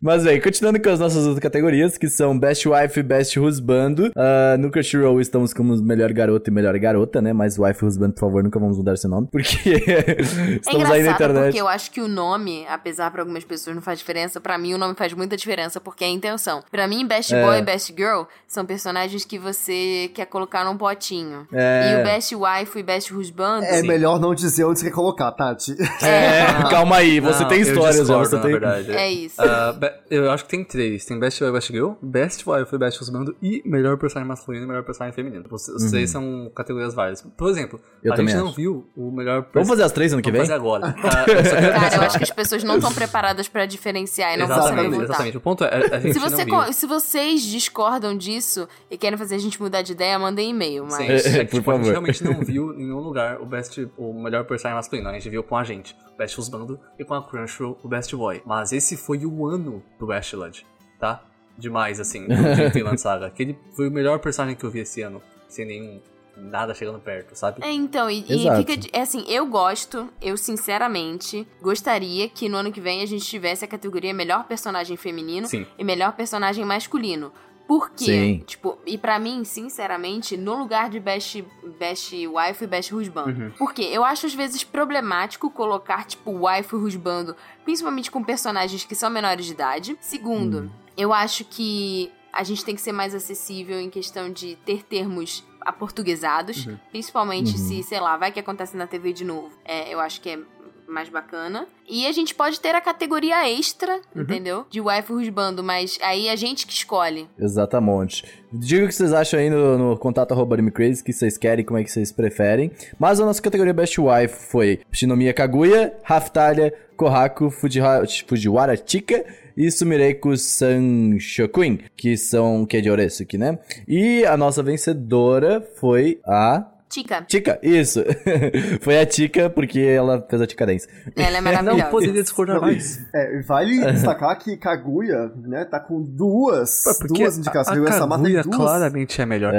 Mas, bem, continuando com as nossas outras categorias, que são Best Wife e Best Husband. Ah, no Crunchyroll estamos como melhor garoto e melhor garota, né? Mas Wife e Husband, por favor, nunca vamos mudar esse nome, porque É estamos aí na engraçado internet. porque eu acho que o nome, apesar pra algumas pessoas não faz diferença, pra mim o nome faz muita diferença porque é a intenção. Pra mim, Best É. Boy e Best Girl são personagens que você quer colocar num potinho. É. E o Best Wife e Best Husband. É Sim. melhor não dizer onde você quer colocar, Tati. É, calma aí, você Não, tem histórias, já, discordo, você na tem... verdade. É isso. Ah, be- eu acho que tem três. Tem Best Boy, Best Girl, Best Wife, Best Husband e melhor personagem masculino e melhor personagem feminino. Os, os três são categorias várias. Por exemplo, Uhum. Eu a também gente não acho. viu o melhor Vamos fazer as três ano que Vamos vem? fazer agora. Ah, eu Cara, eu acho que as pessoas não estão preparadas pra diferenciar e não Exatamente, votar. exatamente. O ponto é, a gente Se, você não viu. se vocês discordam disso e querem fazer a gente mudar de ideia, mandem e-mail. Mas Sim, é que, Por tipo, a gente favor. realmente não viu em nenhum lugar o best, o melhor personagem masculino. A gente viu com a gente, Best Husband, e com a Crunchyroll, o Best Boy. Mas esse foi o ano do Best Lud, tá? Demais, assim, do Vinland Saga. Aquele foi o melhor personagem que eu vi esse ano, sem nenhum nada chegando perto, sabe? É, então, e, e fica. de- É assim, eu gosto, eu sinceramente gostaria que no ano que vem a gente tivesse a categoria melhor personagem feminino Sim. e melhor personagem masculino. Por quê? Sim. Tipo, e pra mim, sinceramente, no lugar de Best, best Wife e Best Husband. Uhum. Porque eu acho às vezes problemático colocar, tipo, Wife e Husband, principalmente com personagens que são menores de idade. Segundo, eu acho que a gente tem que ser mais acessível em questão de ter termos aportuguesados, principalmente Uhum. se, sei lá, vai que acontece na TV de novo. É, eu acho que é mais bacana. E a gente pode ter a categoria extra, entendeu? De wife husbando, mas aí a gente que escolhe. Exatamente. Diga o que vocês acham aí no, no contato Crazy, que vocês querem, como é que vocês preferem. Mas a nossa categoria Best Wife foi Shinomiya Kaguya, Raftalia, Kohaku, Fujiha, Fujiwara Chika e Sumireiko Sanshokuin, que são que é de Oresuki, né? E a nossa vencedora foi a Tica, Tika, isso. foi a Tika porque ela fez a Tika Dance. ela é Não maravilhosa. poderia discordar Não, mais. É, vale destacar que Kaguya, né, tá com duas, Porque duas indicações. a, a Kaguya duas. claramente é melhor.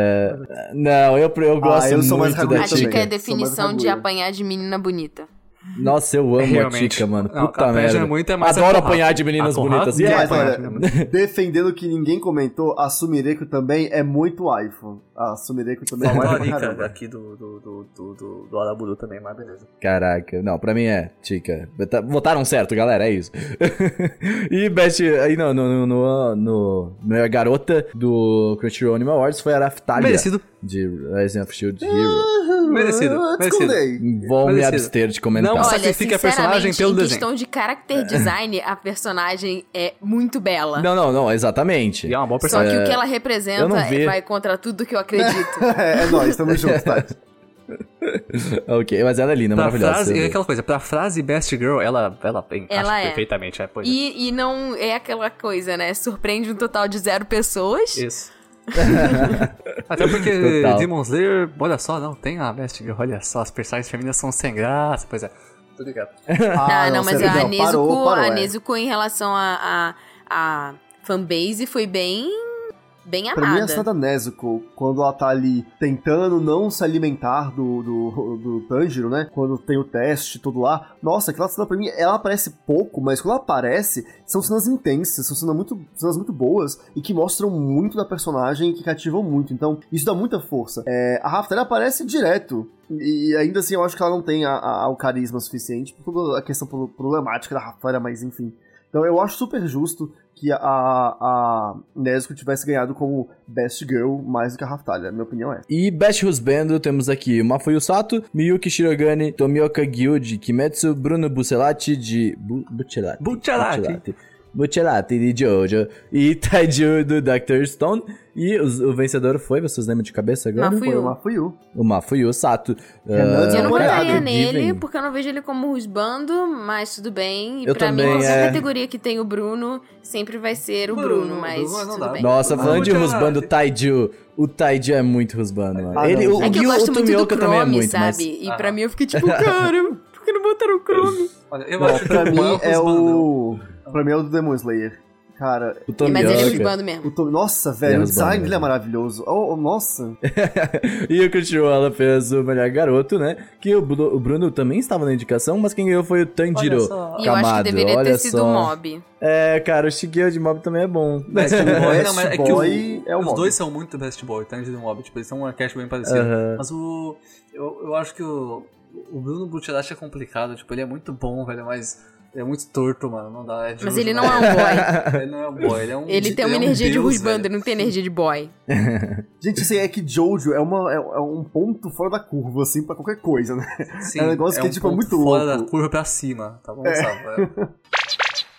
Não, eu, eu gosto eu sou mais muito Kaguya da A Tica é Tika. a definição de apanhar de menina bonita. Nossa, eu amo a. Tika, mano. Não, Puta merda. é muito, é Adoro apanhar de meninas bonitas. E é apanhar olha, defendendo que ninguém comentou, a Sumireko também é muito iPhone. A Sumireko também é a iPhone aqui do, do, do, do, do, do Araburu também, mas beleza. Caraca, não, pra mim é Tika. Tá- Votaram certo, galera, é isso. e Best, aí no, no, no, no, melhor garota do Crunchyroll Anime Awards foi a Raftalia. Merecido. De Rising of Shield Hero. Merecido, merecido. Vou me Merecido. abster de comentar. Não, Olha, sacrifica a personagem sinceramente, pelo em desenho. questão de character design, a personagem é muito bela. Não, não, não, exatamente. E é uma boa Só personagem. que o que ela eu representa vai contra tudo que eu acredito. é, é nóis, tamo junto, Tati. ok, mas ela é linda, Pra maravilhosa. frase, é aquela coisa, pra frase Best Girl, ela, ela Ela é. perfeitamente. É, pois é. E, e não é aquela coisa, né? Surpreende um total de zero pessoas. Isso. Até porque Total. Demon Slayer, olha só, não tem a Best Girl, olha só, as personagens femininas são sem graça, pois é. Tô ligado. Ah, não, mas sério, a não, Nezuko, parou, parou, a é. Nezuko em relação a, a, a fanbase foi bem, bem Pra mim, a amada. cena da Nezuko, quando ela tá ali tentando não se alimentar do, do, do Tanjiro, né? Quando tem o teste tudo lá. Nossa, aquela cena pra mim, ela aparece pouco, mas quando ela aparece, são cenas intensas, são cenas muito, cenas muito boas e que mostram muito da personagem e que cativam muito. Então, isso dá muita força. É, a Raftalia aparece direto. E ainda assim, eu acho que ela não tem a- a- o carisma suficiente por toda a questão pro- problemática da Raftalia, mas enfim. Então eu acho super justo que a, a Nezuko tivesse ganhado como Best Girl mais do que a Raftalia. Minha opinião é. E Best Husband, temos aqui Mafuyu Sato, Miyuki Shirogane, Tomioka Gyu de Kimetsu, Bruno Bucelati de... Bu Buccelati. Buccelati. Buccelati de Jojo e Taiju do Dr. Stone. E os- o, vencedor foi, vocês lembram de cabeça agora? Mafuyu. Foi uma Fuyu. O Mafuyu Sato. Renan Ah, Eu não votaria nele, Given. porque eu não vejo ele como rusbando, mas tudo bem. E Eu pra também, mim, qualquer é. categoria que tem o Bruno, sempre vai ser o Bruno, Bruno, mas Bruno não tudo bem. Nossa, falando de Buccelati. Husband, o Taiju. O Taiju é muito Husband, mano. Ah, Ele, não, o, É que eu gosto o muito do Tomioka também é Chrome, muito, mas... sabe? E Ah. pra mim eu fiquei tipo, cara, por que não botaram o Chrome? Olha, eu Bom, acho que pra o mim é o. Pra mim é o do Demon Slayer. Cara, O Mas Tomioka. ele é rusbando mesmo. o Tom... Nossa, velho, é o design dele é maravilhoso. Oh, oh, nossa. e o Crunchyroll, ela fez o melhor garoto, né? Que o, o Bruno também estava na indicação, mas quem ganhou foi o Tanjiro Olha só. E eu acho que Kamado. deveria Olha ter sido só. o Mob. É, cara, o Shigeo de Mob também é bom. Best Boy, Best não, mas é que Boy o- é o os Mob. dois são muito Best Boy, Tanjiro e Mob, tipo, eles são um arquétipo bem parecido. Aham. Mas o. Eu, eu acho que o. O Bruno Butcherati é complicado, tipo, ele é muito bom, velho, mas é muito torto, mano. Não dá. É Mas ele não é um boy. Ele não é um boy, ele é um. Ele tem uma é um energia de ele não tem energia de boy. Gente, assim, é que Jojo é, uma, é, é um ponto fora da curva, assim, pra qualquer coisa, né? Sim, É um negócio que, tipo, é muito fora louco. da curva pra cima, tá bom, sabe? É. Ah,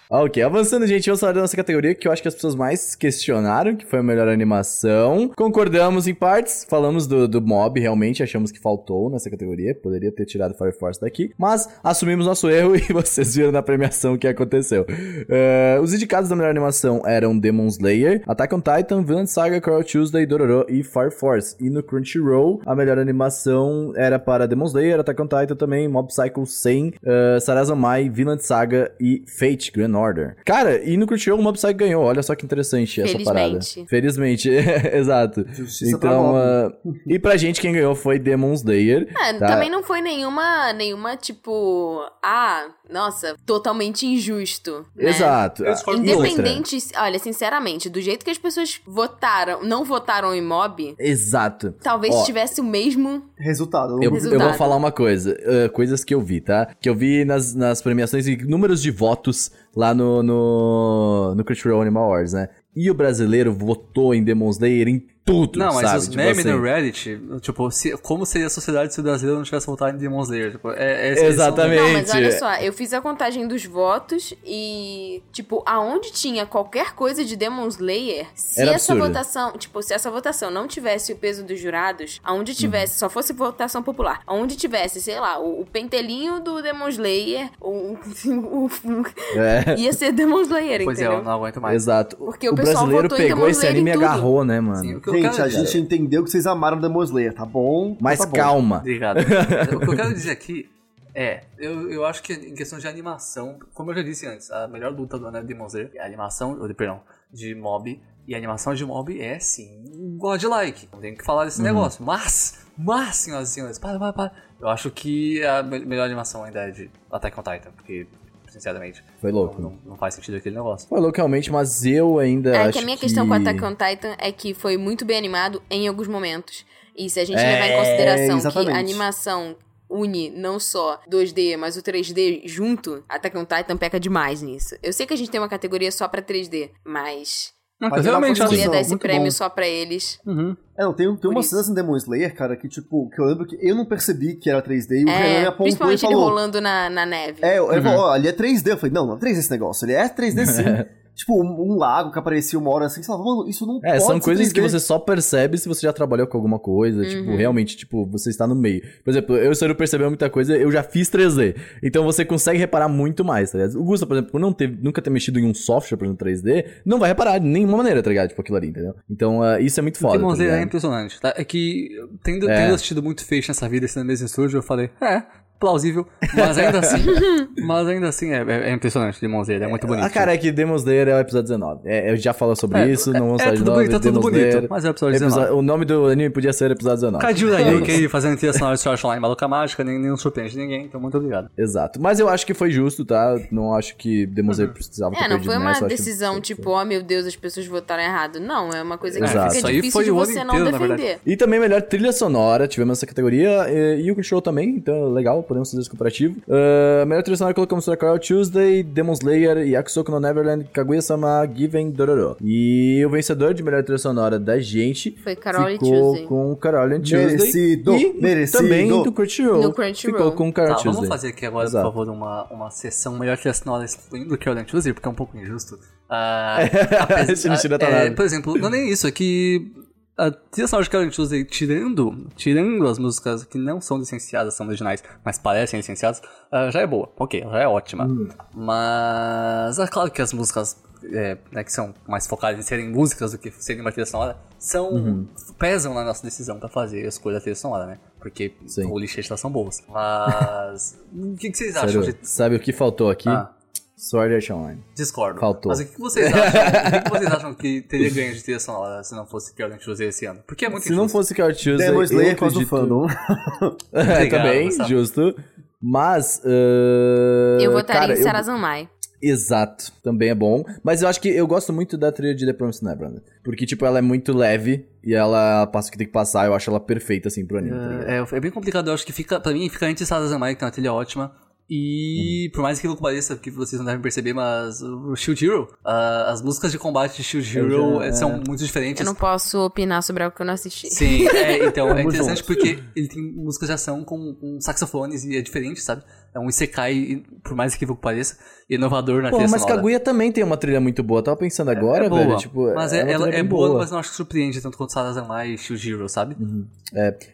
ok, avançando, gente, vamos falar da nossa categoria que eu acho que as pessoas mais questionaram, que foi a melhor animação. Concordamos em partes, falamos do, do Mob, realmente achamos que faltou nessa categoria, poderia ter tirado Fire Force daqui, mas assumimos nosso erro e vocês viram na premiação o que aconteceu. Eh, os indicados da melhor animação eram Demon Slayer, Attack on Titan, Villain Saga, Crawl Tuesday, Dororo e Fire Force. E no Crunchyroll, a melhor animação era para Demon Slayer, Attack on Titan também, Mob Psycho 100, uh, Sarazamai, Vinland Saga e Fate Grand Order. Cara, e no Crunchyroll o Mob Psycho ganhou. Olha só que interessante essa parada. Felizmente. Felizmente, exato. Justiça pra então, Mob. ah, e pra gente quem ganhou foi Demon Slayer. É, tá? também não foi nenhuma, nenhuma, tipo, ah, nossa, totalmente injusto. né? Exato. Eu? Independente, olha, sinceramente, do jeito que as pessoas votaram, não votaram em mob, Exato. talvez Ó, tivesse o mesmo. Resultado. Eu, eu Resultado. vou falar uma coisa, ah, coisas que eu vi, tá? Que eu vi nas, nas premiações e números de votos lá no, no, no Crunchyroll Animal Awards, né? E o brasileiro votou em Demon Slayer em tudo, Não, mas sabe? os Tipo memes assim. no Reddit, tipo, se- como seria a sociedade se o brasileiro não tivesse votado em Demon Slayer? Tipo, é, é questão, Exatamente. Não, mas olha só, eu fiz a contagem dos votos e, tipo, aonde tinha qualquer coisa de Demon Slayer, se Era essa absurdo. votação, tipo, se essa votação não tivesse o peso dos jurados, aonde tivesse, só fosse votação popular, aonde tivesse, sei lá, o, o pentelinho do Demon Slayer, o, o- o- É. ia ser Demon Slayer, Pois é, entendeu? eu não aguento mais. Exato. Porque o o pessoal brasileiro pegou esse anime e agarrou, né, mano? Sim, o que eu Gente, quero a gente entendeu que vocês amaram Demon Slayer, tá bom? Mas tá bom. calma. Obrigado. o que eu quero dizer aqui é, eu, eu acho que em questão de animação, como eu já disse antes, a melhor luta do ano é Demon Slayer, é a animação, ou, perdão, de mob, e a animação de mob é, sim, godlike. Não tem que falar desse negócio. Mas, mas, senhoras e senhores, para, para, para. Eu acho que a me- melhor animação ainda é de Attack on Titan, porque, sinceramente, Foi louco. não, não faz sentido aquele negócio. Foi louco realmente, mas eu ainda É acho que a minha questão com Attack on Titan é que foi muito bem animado em alguns momentos. E se a gente É, levar em consideração que exatamente. a animação une não só 2D, mas o 3D junto, Attack on Titan peca demais nisso. Eu sei que a gente tem uma categoria só pra 3D, mas Não, Mas eu é uma realmente eu ia Sim, dar esse prêmio bom. só pra eles. Uhum. É, não, tem, tem umas isso. cenas em Demon Slayer, cara, que tipo, que eu lembro que eu não percebi que era 3D e o Renan me É, apontou e principalmente ele falou. rolando na, na neve. É, eu, Uhum. ele falou, ó, ali é 3D. Eu falei, não, não é 3D esse negócio. Ele é 3D sim. tipo, um, um lago que aparecia uma hora assim, você fala, mano, isso não É, pode são coisas que 3D. você só percebe se você já trabalhou com alguma coisa, Uhum. tipo, realmente, tipo, você está no meio. Por exemplo, eu se eu não perceber muita coisa, eu já fiz 3D. Então você consegue reparar muito mais, tá ligado? O Gusta, por exemplo, por não ter, nunca ter mexido em um software, por exemplo, 3D, não vai reparar de nenhuma maneira, tá ligado? Tipo, aquilo ali, entendeu? Então, ah, isso é muito foda, Demon tá é impressionante, tá? É que, tendo, É. tendo assistido muito Feixe nessa vida, esse no mesmo estúdio, eu falei, é, plausível. Mas ainda assim, mas ainda assim é, é, é impressionante Demon Slayer, é muito bonito. Ah, cara, é que Demon Slayer é o episódio 19. É, eu já falo sobre É, isso, não vamos é falar de tudo bonito, é tudo bonito, Slayer, mas é o episódio episo- 19. O nome do anime podia ser episódio 19. Cadiu É aí, fazendo trilha sonora de Sword Online Maluca Mágica, nem, nem não surpreende ninguém, então muito obrigado. Exato. Mas eu acho que foi justo, tá? Não acho que Demon Slayer precisava ter É, não foi uma nessa, acho que- decisão tipo, oh meu Deus, as pessoas votaram errado. Não, é uma coisa que Exato. fica Isso aí difícil foi de o ano você não inteiro, verdade. defender. E também melhor trilha sonora, tivemos essa categoria, e, e o show também, então legal, podemos fazer esse comparativo. Ah, melhor trilha sonora colocamos Sakura Tuesday, Demon Slayer, Yakusoku no Neverland, Kaguya-sama, Given Dororo. E o vencedor de melhor trilha sonora da gente Foi Carole ficou Tuesday. com Carol and Tuesday. Merecido, e merecido. também do Crunchyroll. No Crunchyroll. Ficou com Carol Tá, Tuesday. vamos fazer aqui agora, Exato. por favor, uma, uma sessão melhor trilha sonora excluindo Carolyn Tuesday, porque é um pouco injusto. Ah, Esse não tira é, nada. Por exemplo, não é nem isso, é que a trilha sonora de Carolyn Tuesday, tirando, tirando as músicas que não são licenciadas, são originais, mas parecem licenciadas, ah, já é boa. Ok, já é ótima. Hum. Mas é claro que as músicas é, né, que são mais focadas em serem músicas do que serem uma trilha sonora, são, Uhum. pesam na nossa decisão pra fazer a escolha da trilha sonora, né? Porque Sim. o lixo são boas. Mas. o que, que vocês acham Sério, de. sabe o que faltou aqui? Ah, Sword Art Online. discordo. Faltou. Mas o que, vocês acham? o que, vocês acham que teria ganho de trilha sonora se não fosse Carolyn Tuesday esse ano? Porque é muito Se não injusto. fosse Carol Tuesday, Demon eu Slayer causa do acredito... fandom. É, também, Gustavo. justo. Mas. ah, Eu votaria cara, em eu- Sarazanmai. Exato, também é bom. Mas eu acho que eu gosto muito da trilha de The Promised Neverland. Porque, tipo, ela é muito leve e ela passa o que tem que passar. Eu acho ela perfeita, assim, pro anime. tá ligado? É, é bem complicado, eu acho que fica, pra mim, fica entre Sarazanmai, que tem uma trilha ótima, e por mais que não pareça, porque vocês não devem perceber, mas o Shield Hero, ah, as músicas de combate de Shield Hero já- eh, são muito diferentes. Eu não posso opinar sobre algo que eu não assisti. Sim, é, então é interessante porque ele tem músicas de ação com, com saxofones e é diferente, sabe? É um Isekai, por mais equívoco que pareça, inovador na Porra, trilha mas sonora. Kaguya também tem uma trilha muito boa. Tava pensando agora, é boa, velho. Tipo, mas é é, ela é bem boa, mas não acho que surpreende tanto quanto Sarazanmai e Hero, sabe?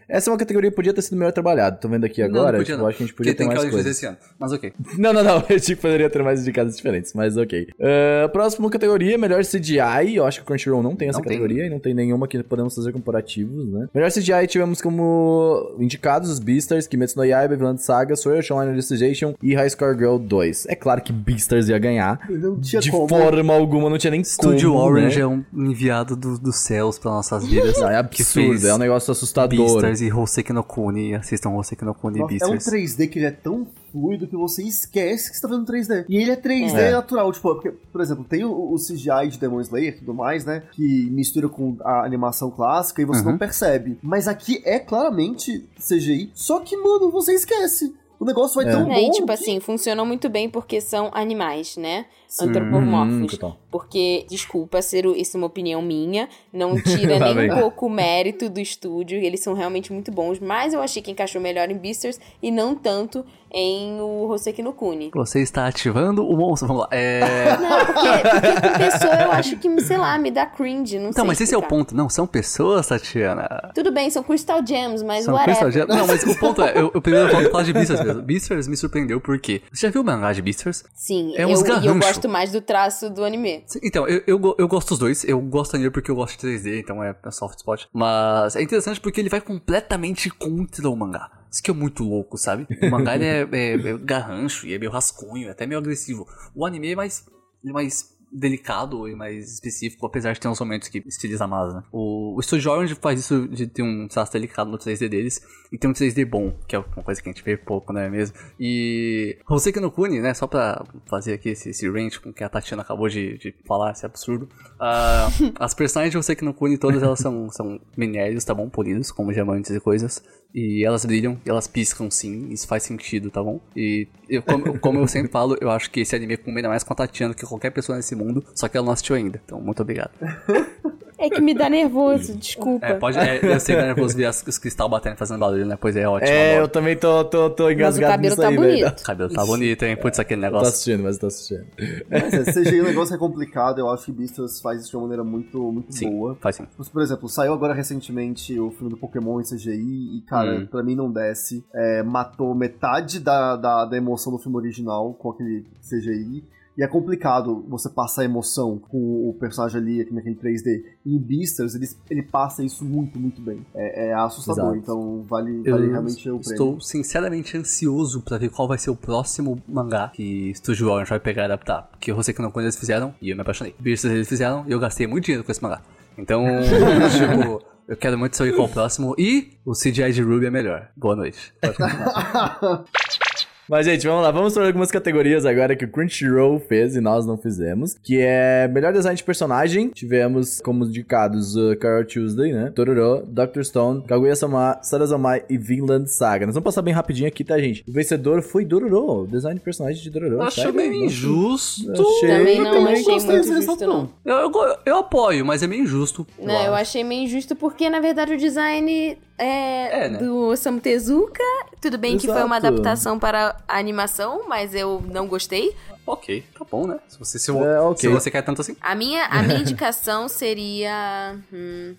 Essa é uma categoria que podia ter sido melhor trabalhada. Tô vendo aqui agora. não podia tipo, não. acho que a gente podia Porque ter tem mais coisas. esse ano. Mas ok. Não, não, não. Eu que poderia ter mais indicados diferentes, mas ok. Uh, próxima categoria, melhor CGI. Eu acho que o Crunchyroll não tem essa Não tem. categoria e não tem nenhuma que podemos fazer comparativos, né? Melhor CGI tivemos como indicados os Beastars, Kimetsu no Yaiba, Vinland Saga, Sword Art Online Investigation e High Score Girl 2. É claro que Beastars ia ganhar. Não tinha De como. forma alguma, não tinha nem Studio como, Orange né? é um enviado do- dos céus pra nossas vidas. Não, é absurdo, é um negócio assustador. Beastars e Hoseki no Kuni. Assistam Hoseki no Kuni e Nossa, é um Beastars. 3D que ele é tão fluido que você esquece que você tá vendo 3D. E ele é 3D É. natural, tipo, porque, por exemplo, tem o, o CGI de Demon Slayer e tudo mais, né? Que mistura com a animação clássica e você Uhum. não percebe. Mas aqui é claramente CGI, só que, mano, você esquece. O negócio vai É. tão É, bom. e tipo que- assim, funcionam muito bem porque são animais, né? Hum, Antropomorfos. total. Porque, desculpa, ser isso é uma opinião minha, não tira nem vem. um pouco o mérito do estúdio, eles são realmente muito bons, mas eu achei que encaixou melhor em Beastars e não tanto em o Hoseki no Kuni. Você está ativando o monstro. Vamos lá. É... Não, porque, porque com pessoa eu acho que, sei lá, me dá cringe, não sei Então, mas esse é o ponto. Não, são pessoas, Tatiana. Tudo bem, são Crystal Gems, mas São whatever. Crystal Gems. Não, mas o ponto é, eu, eu primeiro falar de Beastars mesmo. Beastars me surpreendeu porque. Você já viu o mangá de Beastars? Sim, É eu, uns eu garrancho. Gosto mais do traço do anime. Então, eu, eu, eu gosto dos dois. Eu gosto dele porque eu gosto de 3D, então é, é soft spot. Mas é interessante porque ele vai completamente contra o mangá. Isso que é muito louco, sabe? O mangá é, é, é garrancho e é meio rascunho, é até meio agressivo. O anime é mais, é mais delicado e mais específico, apesar de ter uns momentos que estiliza mais, né? O, o Studio Orange faz isso de ter um traço delicado no 3D deles e tem um 3D bom, que é uma coisa que a gente vê pouco, não é mesmo? E Hoseki no Kuni, né, só pra fazer aqui esse, esse range com o que a Tatiana acabou de, de falar, esse absurdo. ah, as personagens de Hoseki no Kuni, todas elas são, são minérios, tá bom? Polidos, como diamantes e coisas. E elas brilham, e elas piscam sim, isso faz sentido, tá bom? E eu, como, como eu sempre falo, eu acho que esse anime combina mais com a Tatiana que qualquer pessoa nesse mundo, só que ela não assistiu ainda. Então, muito obrigado. É que me dá nervoso, desculpa. É, pode. É, eu sei que é nervoso ver as- os cristal batendo fazendo barulho, né? Pois é, ótimo. É, amor. eu também tô, tô, tô Mas o engasgado cabelo nisso tá aí, bonito. velho. O cabelo tá bonito, hein? Putz, aquele Eu tô negócio. assistindo, mas eu tô assistindo. Mas é, CGI é um negócio é complicado, eu acho que Beastars faz isso de uma maneira muito, muito Sim, boa. faz sim. Mas, Por exemplo, saiu agora recentemente o filme do Pokémon em CGI e, cara, Hum. pra mim não desce. É, matou metade da, da, da emoção do filme original com aquele CGI. E é complicado você passar emoção com o personagem ali, aqui naquele 3D. E em Beastars, ele, ele passa isso muito, muito bem. É, é assustador, Exato. então vale, Eu vale realmente o prêmio. estou sinceramente ansioso pra ver qual vai ser o próximo mangá que Studio Orange vai pegar e adaptar. Porque eu sei que não quando eles fizeram e eu me apaixonei. Beastars eles fizeram e eu gastei muito dinheiro com esse mangá. Então, tipo, eu quero muito saber qual é o próximo. E o CGI de Ruby é melhor. Boa noite. Pode continuar. Mas, gente, vamos lá. Vamos para algumas categorias agora que o Crunchyroll fez e nós não fizemos. Que é melhor design de personagem. Tivemos como indicados uh, Carol Tuesday, né? Tororo, Dr. Stone, Kaguya-sama, Sarazamai e Vinland Saga. Nós vamos passar bem rapidinho aqui, tá, gente? O vencedor foi Dororo. Design de personagem de Dororo. Acho Sério? meio injusto. Achei Também não também achei gostei muito justo, não. Eu, eu, eu apoio, mas é meio injusto. Não, eu acho. achei meio injusto porque, na verdade, o design é, É, né? do Osamu Tezuka. Tudo bem que foi uma Exato. adaptação para a animação, mas eu não gostei. Ok, tá bom, né? Se você, se, É, ok. se você quer tanto assim. A minha, a minha indicação seria. hum,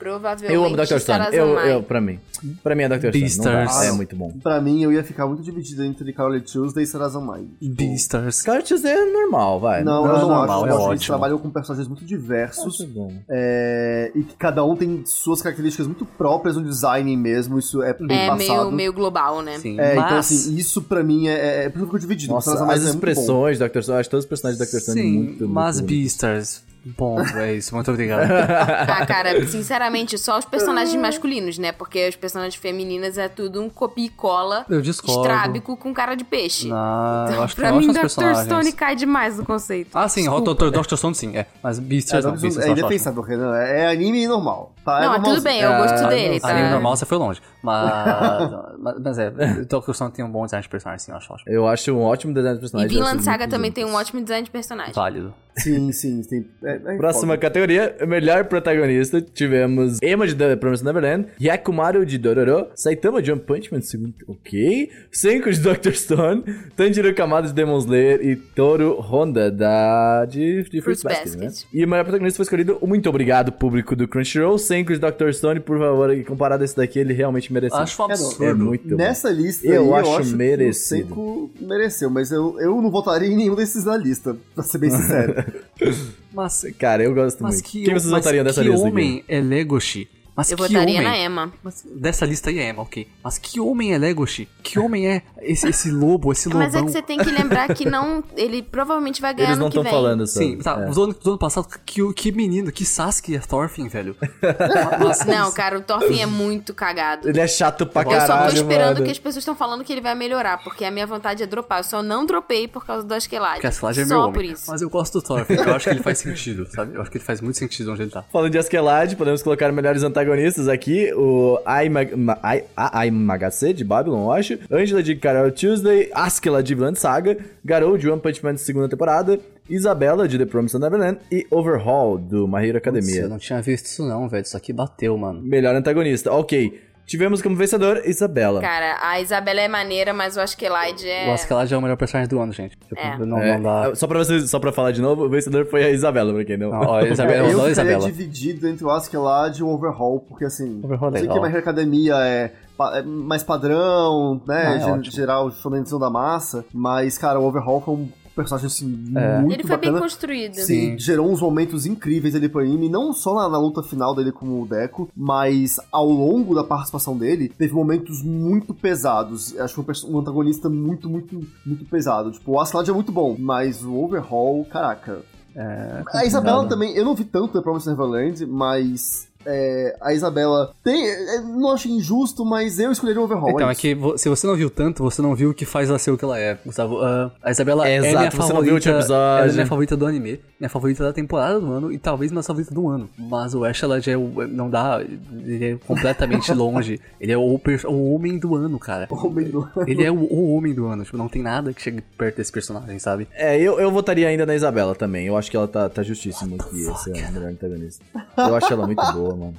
provavelmente. Eu amo Dr. Stone. Eu, eu, pra mim. Pra mim é Dr. Stone. Não Beastars. dá. É muito bom. Pra mim, eu ia ficar muito dividido entre Carol Tuesday e Sarazamai. Beastars. Carol Tuesday é normal, vai. Não, Não, eu não normal, acho. é eu acho que eles ótimo. trabalham com personagens muito diversos. É, e que cada um tem suas características muito próprias no design mesmo. Isso é bem É passado. meio, meio global, né? Sim, É, mas... então assim, isso pra mim é, é, é por isso que eu fico dividido. Nossa, as é muito expressões do Dr. Stone, acho todos os personagens do Dr. Stone Sim, muito, mas muito. Beastars. Bom, é isso. Muito obrigado. Ah, cara, sinceramente, só os personagens masculinos, né? Porque os personagens femininas é tudo um copia e cola Eu discordo. estrábico com cara de peixe. Não, eu acho que pra mim, Dr. personagens. Stone cai demais no conceito. Ah, sim, o Dr. Dr. Stone sim, é. Mas É, Beastars não, é indefensável, Renan. É anime normal. Tá? É não, mas tudo bem, eu Ah, gosto não dele, tá? Anime normal você foi longe. Mas. mas, mas é, o Dr. Stone tem um bom design de personagem, sim, eu acho. Eu acho um ótimo design de E personagem. eu Vinland Saga também tem um ótimo design de personagem. Válido. Sim, sim. Tem, é, é Próxima foda. categoria, melhor protagonista, tivemos Emma de The Promised Neverland, Hyakumaru de Dororo, Saitama de One Punch Man, segundo, ok, Senko de Dr. Stone, Tanjiro Kamada de Demon Slayer e Toru Honda da de, de Fruits Fruits Basket, né? Basket. E o melhor protagonista foi escolhido, muito obrigado público do Crunchyroll, Senko de Dr. Stone, por favor, e comparado a esse daqui, ele realmente mereceu. Acho um É, absurdo. É muito bom. Nessa lista Eu aí, acho eu acho merecido. que o Senko mereceu, mas eu, eu não votaria em nenhum desses na lista, pra ser bem sincero. Mas, Cara, eu gosto mas muito. que, Quem vocês mas votariam dessa que lista homem aqui? é Legoshi? Mas Eu que votaria homem? na Emma. Mas dessa lista aí é Emma, ok. Mas que homem é Legoshi? Que homem é esse, esse lobo, esse lobão? Mas é que você tem que lembrar que não. Ele provavelmente vai ganhar Eles não no que estão falando sobre. Sim, tá. é. Do, ano, do ano passado, que, que menino, que Sasuke é Thorfinn, velho. Mas, Não, cara, o Thorfinn é muito cagado. Ele é chato pra eu só caralho, tô esperando mano. que as pessoas estão falando que ele vai melhorar, porque a minha vontade é dropar. Eu só não dropei por causa do Askelad. Porque a Slash é Só meu homem. por isso. Mas eu gosto do Thorfinn, eu acho que ele faz sentido, sabe? Eu acho que ele faz muito sentido onde ele tá. Falando de Askeladd, podemos colocar melhores antagonistas aqui. O Ai Ma- Ai- a Ai Magase, de Babylon, eu acho. Angela de Carol Tuesday. Askeladd de Vinland Saga. Garou de One Punch Man de segunda temporada. Isabela de The Promised Neverland. E Overhaul, do My Hero Academia. Eu não tinha visto isso não, velho. Isso aqui bateu, mano. Melhor antagonista. Ok. Tivemos como vencedor Isabela. Cara, a Isabela é maneira, mas o Askelad é. Eu acho que ela já é o melhor personagem do ano, gente. Tipo, É. Não, É, não dá. Só pra vocês, só pra falar de novo, o vencedor foi a Isabela, pra quem não. Não, ó, a Isabela, eu eu Isabela. dividido entre o Askeladd e o Overhaul, porque assim, Overhaul é eu sei que a minha academia é, é mais padrão, né, Ah, é geral, shonenzão da massa, mas, cara, o Overhaul foi um personagem, assim, É. muito Ele foi bem bacana. construído. Sim, gerou uns momentos incríveis ali pro anime, não só na, na luta final dele com o Deco, mas ao longo da participação dele, teve momentos muito pesados. Acho que um, um antagonista muito, muito, muito pesado. Tipo, o Askeladd é muito bom, mas o Overhaul, caraca. É, A Isabela também, eu não vi tanto The Promised Neverland, mas é, a Isabela tem. é, não acho injusto, mas eu escolheria o Overhaul. Então, é isso. que se você não viu tanto, você não viu o que faz ela ser o que ela é, Gustavo. Ah, a Isabela É, é, exato, minha você favorita. não viu o último episódio. Ela é minha favorita do anime, minha favorita da temporada do ano e talvez minha favorita do ano. Mas o Ash, ela já é o, não dá, ele é completamente longe. Ele é o, o homem do ano, cara. Homem do- Ele é o, o homem do ano, tipo, não tem nada que chegue perto desse personagem, sabe? É, eu, eu votaria ainda na Isabela também. Eu acho que ela tá, tá justíssimo que esse é o melhor antagonista. Eu acho ela muito boa, mano.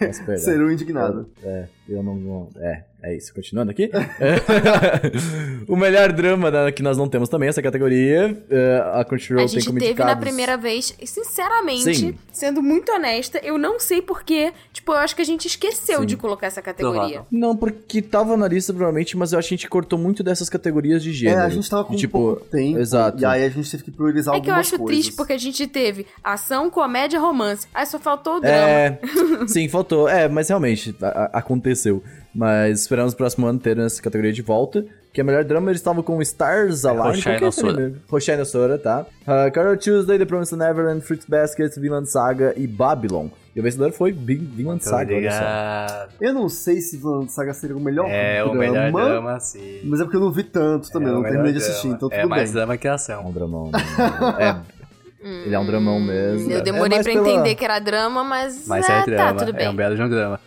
Mas, perdão. Seru indignado. É, eu não, não- É, é isso. Continuando aqui. o melhor drama da- que nós não temos também, essa categoria. é, a Crunchyroll A tem gente como teve na primeira vez, e, sinceramente, Sim. sendo muito honesta, eu não sei porquê. Tipo, eu acho que a gente esqueceu Sim. de colocar essa categoria. Provável. Não, porque tava na lista provavelmente, mas eu acho que a gente cortou muito dessas categorias de É, gênero. a gente tava com tipo, pouco tempo. Exato. E aí a gente teve que priorizar É que eu algumas acho coisas. triste porque a gente teve ação, comédia, romance. Aí só faltou o drama. É, sim, faltou. É, mas realmente, a- a- aconteceu. Mas esperamos no próximo ano ter essa categoria de volta. Que é melhor drama, eles estavam com Stars Align. Roshai é Nosora. Roshai Nosora, tá? Uh, Carol Tuesday, The Promised Neverland, Fruits Basket, Vinland Saga e Babylon. E o vencedor foi Vin- Vinland Saga, olha só. Eu não sei se Vinland Saga seria o melhor É drama, o melhor drama, sim. mas é porque eu não vi tanto também, É eu o não terminei de assistir, então tudo É mais bem. drama que É ação. um dramão. né? é, ele é um dramão mesmo. Eu É demorei mais pra pela- entender que era drama, mas, Mas é, é tá, drama, tudo bem. é um belo de um drama.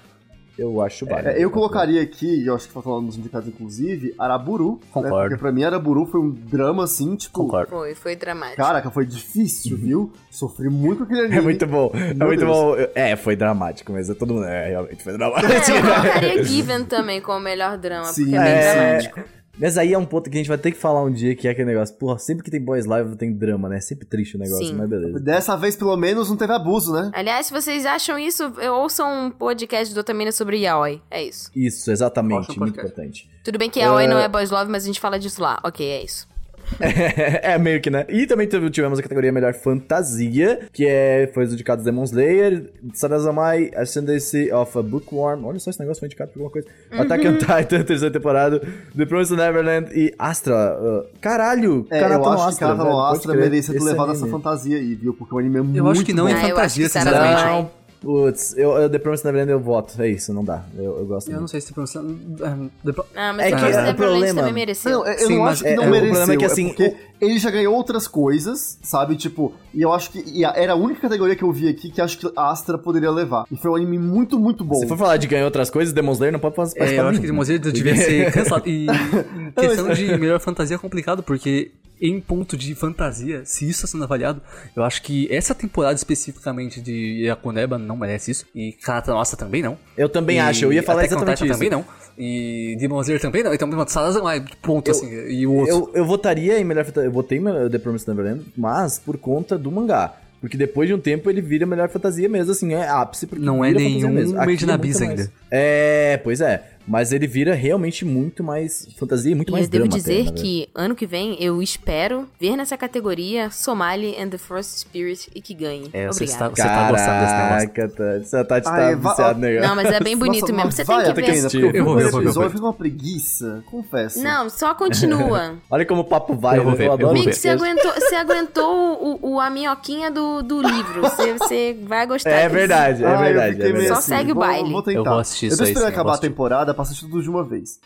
Eu acho válido. É, eu colocaria aqui, e eu acho que faltou lá nos indicados inclusive, Araburu. Né? Concordo. Porque pra mim Araburu foi um drama assim, tipo. Concordo. Foi, foi dramático. Caraca, foi difícil, viu? Sofri muito com aquele anime. É muito bom, é Meu muito Deus. bom. É, foi dramático, mas é todo mundo. É, realmente foi É, dramático. eu colocaria Given também como o melhor drama, Sim. porque é bem É. dramático. Mas aí é um ponto que a gente vai ter que falar um dia que é aquele negócio. Porra, sempre que tem boys live tem drama, né? Sempre triste o negócio, Sim. mas beleza. Dessa vez, pelo menos, não teve abuso, né? Aliás, se vocês acham isso, ouçam um podcast do Otamina sobre Yaoi. É isso. Isso, exatamente, muito podcast. importante. Tudo bem que Yaoi não é boys love, mas a gente fala disso lá. Ok, é isso. é, meio que, né? E também tivemos a categoria Melhor Fantasia, que é, foi os indicados Demon Slayer, Sarazamai, Ascendancy of a Bookworm. Olha só, esse negócio foi indicado por alguma coisa. Attack on Titan, terceira temporada, The Promised Neverland e Astra. uh, caralho! É, Kanata eu no acho que Astra, no pode Astra merecia ter levado anime. essa fantasia aí, viu? Porque o anime é muito Eu acho que não bom. Ah, eu acho fantasia, que Sarah sinceramente. Não, putz, eu, eu The Promised Neverland eu voto. É isso, não dá. Eu, eu gosto Eu não muito. sei se pronuncia. é, depois- Ah, mas É é que é o Neverland problema- também mereceu. Não, eu Sim, não acho que é- não é, o mereceu. problema é que, assim, porque ele já ganhou outras coisas, sabe? Tipo, e eu acho que e a- era a única categoria que eu vi aqui que acho que a Astra poderia levar. E foi um anime muito, muito bom. Se for falar de ganhar outras coisas, Demon Slayer não pode fazer É, eu acho que Demon Slayer devia ser cancelado. E em questão de melhor fantasia é complicado, porque em ponto de fantasia, se isso está sendo avaliado, eu acho que essa temporada especificamente de Yakuneba não merece isso. E Kanata Nossa também não. Eu também E acho, eu ia falar exatamente isso. também não. E Demon Slayer também não. Então, Salazar não é ponto Eu- assim. E o outro. Eu, eu votaria em melhor fantasia. Eu votei em The Promised Neverland, mas por conta do mangá. Porque depois de um tempo ele vira melhor fantasia mesmo, assim, é ápice. Porque Não é nenhum mesmo. Made é na muito Bis mais- ainda. É, pois é. Mas ele vira realmente muito mais fantasia e muito E mais eu devo drama. dizer até, que ano que vem eu espero ver nessa categoria Somali and the First Spirit e que ganhe. É, você está, você tá gostando desse negócio. Caraca, Tati. Você tá, tá Ai, va- viciado no negócio. Não, mas é bem bonito Nossa, mesmo. Você vai tem que ver. eu Eu vou ver, eu vou ver, eu vou uma preguiça, confesso. Não, só continua. Olha como o papo vai, Eu vou né? ver, eu adoro vou Mick, você aguentou, você aguentou o, o- a minhoquinha do, do livro. Você, você vai gostar É disso. verdade, é Ah, eu verdade. fiquei É verdade. Só assim, segue o vou- baile. Vou tentar. Eu vou assistir Eu isso tô aí, esperando sim, eu acabar vou a temporada pra assistir tudo de uma vez.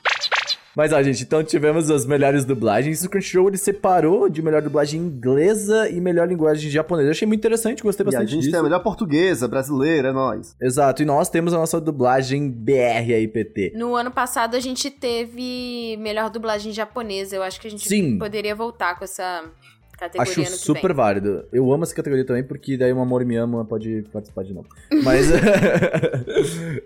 Mas ó, gente, então tivemos as melhores dublagens. O Crunchyroll ele separou de melhor dublagem inglesa e melhor linguagem japonesa. Eu achei muito interessante, gostei E a bastante gente disso. tem a melhor portuguesa, brasileira, é nóis. Exato, e nós temos a nossa dublagem BR aí, PT. No ano passado a gente teve melhor dublagem japonesa. Eu acho que a gente Sim. poderia voltar com essa categoria Acho ano que super vem. válido. Eu amo essa categoria também, porque daí o Amor Me Ama pode participar de novo. Mas,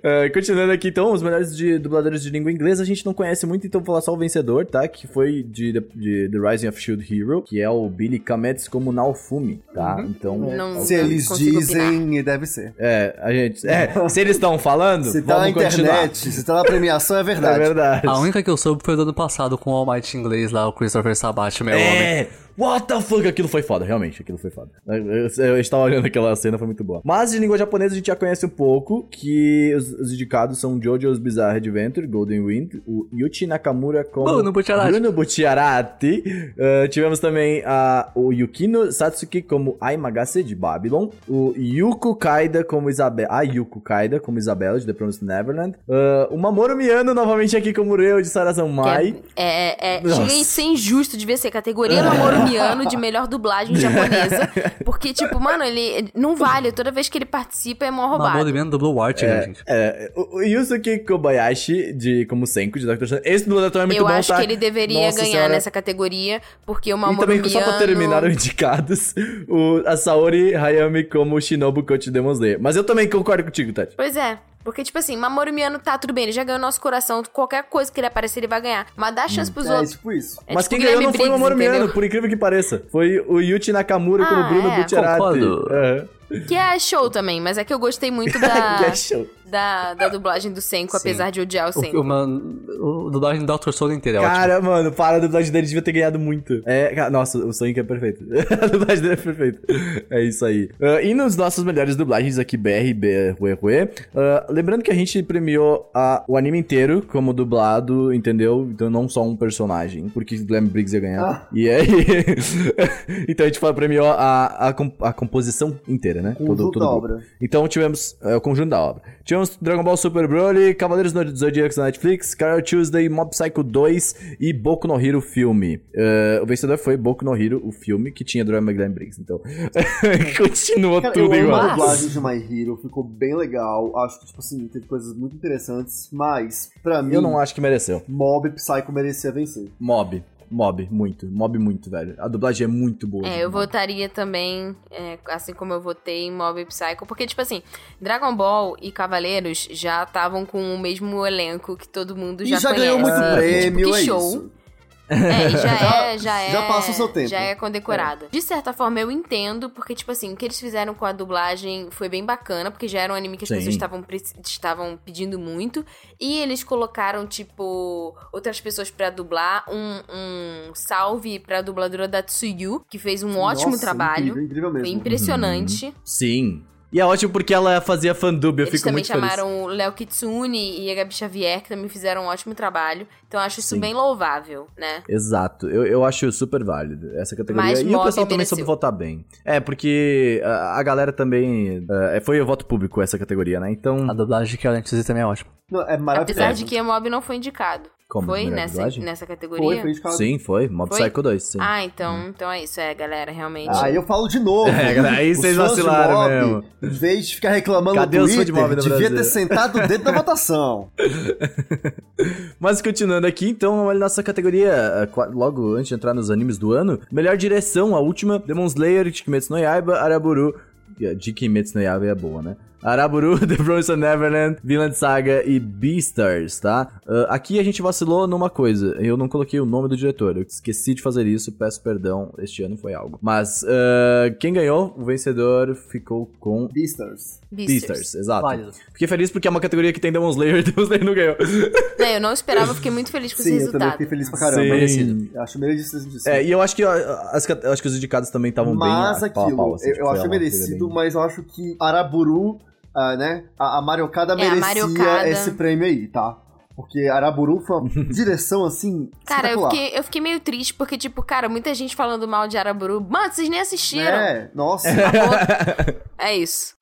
eh, continuando aqui, então, os melhores de dubladores de língua inglesa, a gente não conhece muito, então vou falar só o vencedor, tá? Que foi de, de The Rising of Shield Hero, que é o Billy Kametz como Naofumi, tá? Então, Não- Se eles dizem, deve ser. é, a gente... É, se eles estão falando, Se tá na continuar. internet, se tá na premiação, é É verdade. verdade. A única que eu soube foi do ano passado com o All Might inglês lá, o Christopher Sabat, meu homem. É, what the fuck? Aquilo foi foda, realmente, aquilo foi foda. Eu, eu, eu estava olhando aquela cena, foi muito boa. Mas de língua japonesa a gente já conhece um pouco, que os, os indicados são Jojo's Bizarre Adventure, Golden Wind, o Yuchi Nakamura como Bruno Buttiarati. Bruno Buttiarati. Uh, tivemos também a, o Yukino Satsuki como Aimagase de Babylon, o Yuko Kaida como Isabela, a Yuko Kaida como Isabela de The Promised Neverland, uh, o Mamoru Miyano novamente aqui como Reo de Sarazan Mai. Que É, é, é, Nossa. chega a ser injusto, devia ser categoria Mamoru Miano de melhor dublagem japonesa. Porque, tipo, mano, ele não vale. Toda vez que ele participa é mó roubado. Mano dublou o Art, né, gente? É, o o Yusuke Kobayashi, de, como Senko, de Dr. Stone. Esse dublador também é muito Eu bom, acho tá? que ele deveria Nossa ganhar senhora. nessa categoria, porque o E Mamoru também, Miano... só pra terminar os indicados, o, a Saori Hayami como Shinobu Kochi Demon Slayer. Mas eu também concordo contigo, Tati. Pois é. Porque, tipo assim, Mamoru Miano tá tudo bem, ele já ganhou nosso coração, qualquer coisa que ele aparecer, ele vai ganhar. Mas dá chance pros É, outros. tipo isso. É Mas tipo quem ganhou não foi o Mamoru Miano, por incrível que pareça. Foi o Yuchi Nakamura Ah, Bruno é? Buttiarati. Concordo. Que é show também, mas é que eu gostei muito da, é da, da dublagem do Senko, Sim. apesar de odiar o Senko. o, man- o dublagem do Dr. Soul inteiro é ótimo. Cara, mano, para, a dublagem dele devia ter ganhado muito. É, nossa, o Sonic é perfeito. a dublagem dele é perfeita. É isso aí. Ah, e nos nossos melhores dublagens aqui, BR, BR, Ue, Ue, ah, lembrando que a gente premiou a- o anime inteiro como dublado, entendeu? Então não só um personagem, porque Glam Briggs ia ganhar. Ah. E aí... então a gente foi- premiou a, a, a composição inteira, né? Conjunto da grupo. obra. Então tivemos é, o conjunto da obra. Tivemos Dragon Ball Super Broly, Cavaleiros do Zodíaco na Netflix, Carol Tuesday, Mob Psycho 2 e Boku no Hero filme. É, o vencedor foi Boku no Hero, o filme, que tinha Drama Glenn Briggs. Então, continua Cara, tudo eu igual. a dublagem de My Hero, ficou bem legal. Acho que, tipo assim, teve coisas muito interessantes, mas, pra mim, Eu não acho que mereceu. Mob Psycho merecia vencer. Mob. Mob, muito. Mob, muito, velho. A dublagem é muito boa. É, eu votaria também, é, assim como eu votei em Mob Psycho, porque, tipo assim, Dragon Ball e Cavaleiros já estavam com o mesmo elenco que todo mundo E já, já conhece. ganhou muito e, prêmio, tipo, que é show. isso. É, e já, Já- é, já é. já passa o seu tempo. Já é condecorada. De certa forma, eu entendo, porque, tipo assim, o que eles fizeram com a dublagem foi bem bacana, porque já era um anime que as Sim. pessoas estavam estavam pedindo muito. E eles colocaram, tipo, outras pessoas pra dublar. Um, um salve pra dubladora da Tsuyu, que fez um ótimo Nossa, trabalho. Incrível, incrível mesmo. Foi impressionante. Sim. E é ótimo porque ela fazia fandub, eu Eles fico também muito feliz. chamaram o Léo Kitsune e a Gabi Xavier, que também fizeram um ótimo trabalho. Então eu acho isso Sim. bem louvável, né? Exato, eu, eu acho super válido essa categoria. Mas e o pessoal também soube votar bem. É, porque a, a galera também. é, foi o voto público essa categoria, né? Então. A dublagem de Tuesday também é ótima. Não, é maravilhoso. Apesar de que a Mob não foi indicado. Como? foi nessa, dublagem? nessa Foi, categoria? foi indicado. Sim, foi. Mob Foi? Psycho 2, sim. Ah, então, então é isso, é, galera, realmente. Ah, eu falo de novo. É, galera, aí vocês vacilaram Mob, mesmo. Em vez de ficar reclamando Cadê de Twitter, Mob no devia Brasil? ter sentado dentro da votação. Mas continuando aqui, então, olha nossa categoria, eh, logo antes de entrar nos animes do ano. Melhor direção, a última, Demon Slayer, Kimetsu no Yaiba, Araburu... De Kimetsu no Yaiba é boa, né? Araburu, The Promised Neverland, Vinland Saga e Beastars, tá? Ah, aqui a gente vacilou numa coisa. Eu não coloquei o nome do diretor. Eu esqueci de fazer isso, peço perdão. Este ano foi algo. Mas ah, quem ganhou, o vencedor, ficou com Beastars. Beastars, exato. Válido. Fiquei feliz porque é uma categoria que tem Demon Slayer e Demon Slayer não ganhou. É, eu não esperava, fiquei muito feliz com Sim, esse eu também resultado. fiquei feliz pra caramba. Sim. Merecido. Eu acho merecido. É, e eu acho que as, eu acho que os indicados também estavam bem Mas a pau aquilo, pau, assim, eu, tipo, eu uma coisa merecido, bem- mas eu acho que Araburu, ah, né? A, a Mariocada É, a merecia Mariocada. esse prêmio aí, tá? Porque Araburu foi uma direção assim. Cara, eu fiquei, eu fiquei meio triste, porque, tipo, cara, muita gente falando mal de Araburu. Mano, vocês nem assistiram. É, nossa. É isso.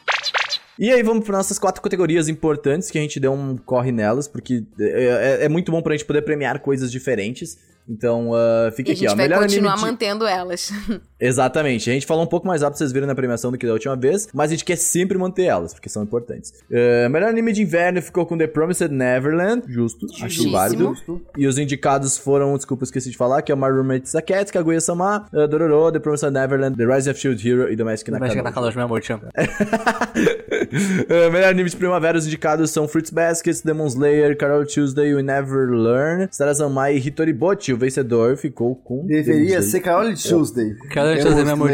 E aí vamos para nossas quatro categorias importantes que a gente deu um corre nelas, porque é, é- é muito bom pra gente poder premiar coisas diferentes. Então, ah, fica E a aqui, gente ó. vai Melhor anime continuar de... mantendo elas. Exatamente. A gente falou um pouco mais rápido, vocês viram na premiação do que da última vez, mas a gente quer sempre manter elas, porque são importantes. Eh, melhor anime de inverno ficou com The Promised Neverland, justo, acho Justíssimo. válido. E os indicados foram, desculpa, esqueci de falar, que é o My Roommate Saket, Kaguya-sama, uh, Dororo, The Promised Neverland, The Rise of Shield Hero e Domestic Vai chegar na Nakanojo. meu amor, te amo. Uh, melhor anime de primavera, os indicados são Fruits Baskets, Demon Slayer, Carol Tuesday, We Never Learn, Sarazanmai e Hitoribochi. O vencedor ficou com... Deveria ser Carole Tuesday. Carole Tuesday, meu amor.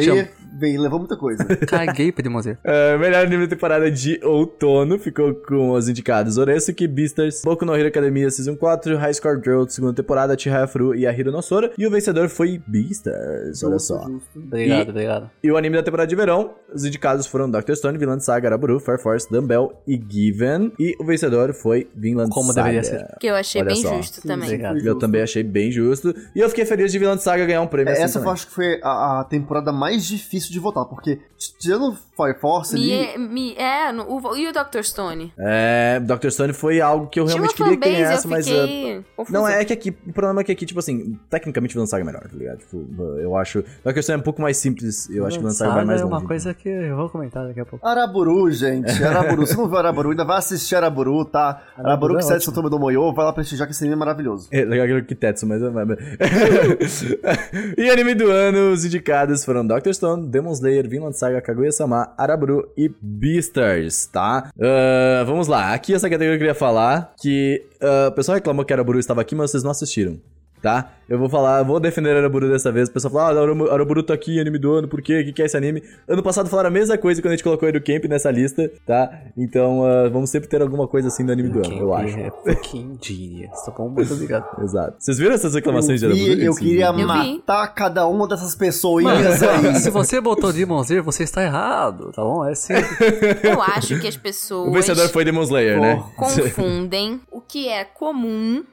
Bem, levou muita coisa. Caguei pra Demon Slayer. Uh, melhor anime da temporada de outono ficou com os indicados Oresuki, Beastars, Boku no Hero Academia Season 4, High Score Girl segunda temporada, Chihaya Furu e a Hiro no Sora. E o vencedor foi Beastars, olha só. Obrigado, E- obrigado. E o anime da temporada de verão, os indicados foram Dr. Stone, Vinland Saga, Araburu, Fire Force, Dumbbell e Given. E o vencedor foi Vinland Como Saga. deveria ser. Que eu achei Olha bem só. justo também. obrigado. Eu também achei bem justo. E eu fiquei feliz de Vinland Saga ganhar um prêmio assim É, Essa eu também. acho que foi a, a temporada mais difícil de votar, porque tirando Fire Force ali. Me, me, é, no- o, e o Dr. Stone? É, Dr. Stone foi algo que eu realmente queria que ganhasse, eu mas... uh. Não, é que aqui, o problema é que aqui, tipo assim, tecnicamente Vinland Saga é melhor, tá ligado? Tipo, eu acho. Dr. Stone é um pouco mais simples, eu acho que Vinland Saga vai mais é longe. uma coisa que eu vou comentar daqui a pouco. Araburu, gente. Araburu. Se não viu Araburu, ainda vai assistir Araburu, tá? Araburu é que sai de. Santoma do Moyo, vai lá prestigiar que esse anime é maravilhoso. É legal aquele Kitetsu, mas... e anime do ano, os indicados foram Dr. Stone, Demon Slayer, Vinland Saga, Kaguya-sama, Araburu e Beastars, tá? Ah, vamos lá, aqui essa categoria que eu queria falar, que ah, o pessoal reclamou que Araburu estava aqui, mas vocês não assistiram. Tá? Eu vou falar, eu vou defender Araburu dessa vez. O pessoal fala, ah, Arabu- Araburu tá aqui, anime do ano, por quê? O que, que é esse anime? Ano passado falaram a mesma coisa quando a gente colocou Edu Camp nessa lista, tá? Então, ah, vamos sempre ter alguma coisa assim do anime do ano, eu acho. É fucking genius. Tá bom? Muito obrigado. Exato. Vocês viram essas Eu, reclamações de vi, Araburu? eu queria Eu vi. matar cada uma dessas pessoinhas aí. Se você botou Demon Slayer, você está errado, tá bom? É sim. Eu acho que as pessoas O vencedor foi Demon Slayer, né? confundem o que é comum,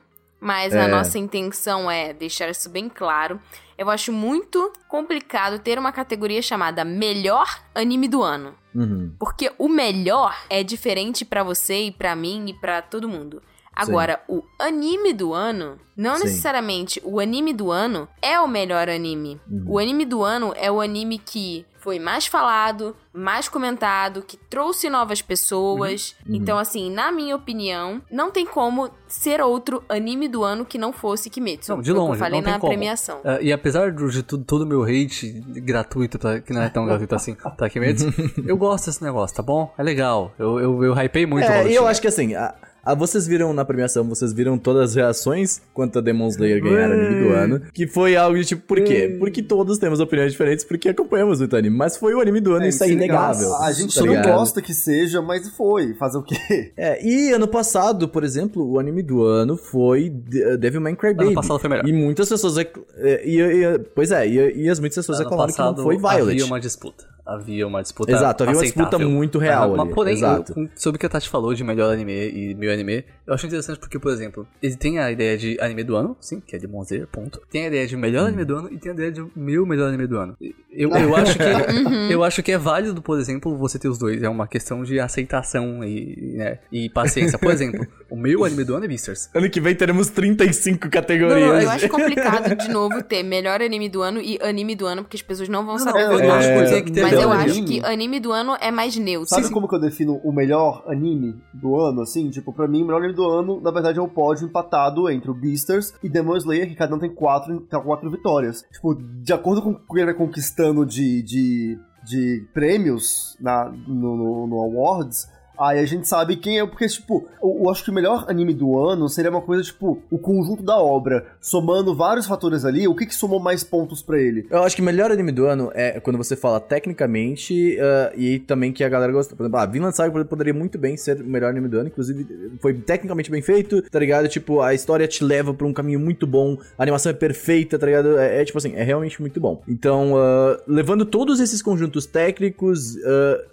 mas É. a nossa intenção é deixar isso bem claro. Eu acho muito complicado ter uma categoria chamada Melhor Anime do Ano. Uhum. Porque o melhor é diferente pra você e pra mim e pra todo mundo. Agora, o anime do ano, não Sim. necessariamente o anime do ano é o melhor anime. Uhum. O anime do ano é o anime que foi mais falado, mais comentado, que trouxe novas pessoas. Uhum. Então, assim, na minha opinião, não tem como ser outro anime do ano que não fosse Kimetsu. Não, de longe, eu falei não tem na como. premiação. Ah, e apesar do- de tudo, todo o meu hate gratuito, tá, que não é tão gratuito assim, tá mesmo, eu gosto desse negócio, tá bom? É legal. Eu, eu, eu hypei muito o É, e eu acho que assim, a- a- vocês viram na premiação, vocês viram todas as reações quanto a Demon Slayer ganhar anime do ano. Que foi algo de tipo, por quê? Porque todos temos opiniões diferentes, porque acompanhamos muito anime. Mas foi o anime do ano, É, isso é sim, inegável. A gente tá não ligado? gosta que seja, mas foi. Fazer o quê? É, e ano passado, por exemplo, o anime do ano foi De- Devilman Crybaby. Ano passado foi melhor. E muitas pessoas. é, E, e- pois é, e, e as muitas pessoas Ano reclamaram que não foi Violet. havia uma disputa. Havia uma disputa Exato, havia uma aceitável. disputa muito real ali, Mas, porém, exato. eu- sobre o que a Tati falou de melhor anime e meu anime, eu acho interessante porque, por exemplo, ele tem a ideia de anime do ano, sim, que é de Monzer, ponto. Tem a ideia de melhor anime do ano e tem a ideia de meu melhor anime do ano. Eu, eu acho que eu acho que é válido, por exemplo, você ter os dois. É uma questão de aceitação e, né, e paciência. Por exemplo, o meu anime do ano é Beasters. Ano que vem teremos 35 Não, categorias. eu acho complicado, de novo, ter melhor anime do ano e anime do ano, porque as pessoas não vão Não, saber eu votar. acho que tem que ter Mas Mas eu acho que anime do ano é mais neutro. Sabe como que eu defino o melhor anime do ano, assim? Tipo, pra mim, o melhor anime do ano, na verdade, é o pódio empatado entre o Beasters e Demon Slayer, que cada um tem quatro, tem quatro vitórias. Tipo, de acordo com o que ele vai conquistando de, de, de prêmios na, no, no, no Awards, aí a gente sabe quem é, porque, tipo, eu, eu acho que o melhor anime do ano seria uma coisa, tipo, o conjunto da obra, somando vários fatores ali, o que que somou mais pontos pra ele? Eu acho que o melhor anime do ano é quando você fala tecnicamente ah, e também que a galera gosta. Por exemplo, ah, Vinland Saga poderia muito bem ser o melhor anime do ano, inclusive foi tecnicamente bem feito, tá ligado? Tipo, a história te leva pra um caminho muito bom, a animação é perfeita, tá ligado? É, é, tipo assim, é realmente muito bom. Então, ah, levando todos esses conjuntos técnicos,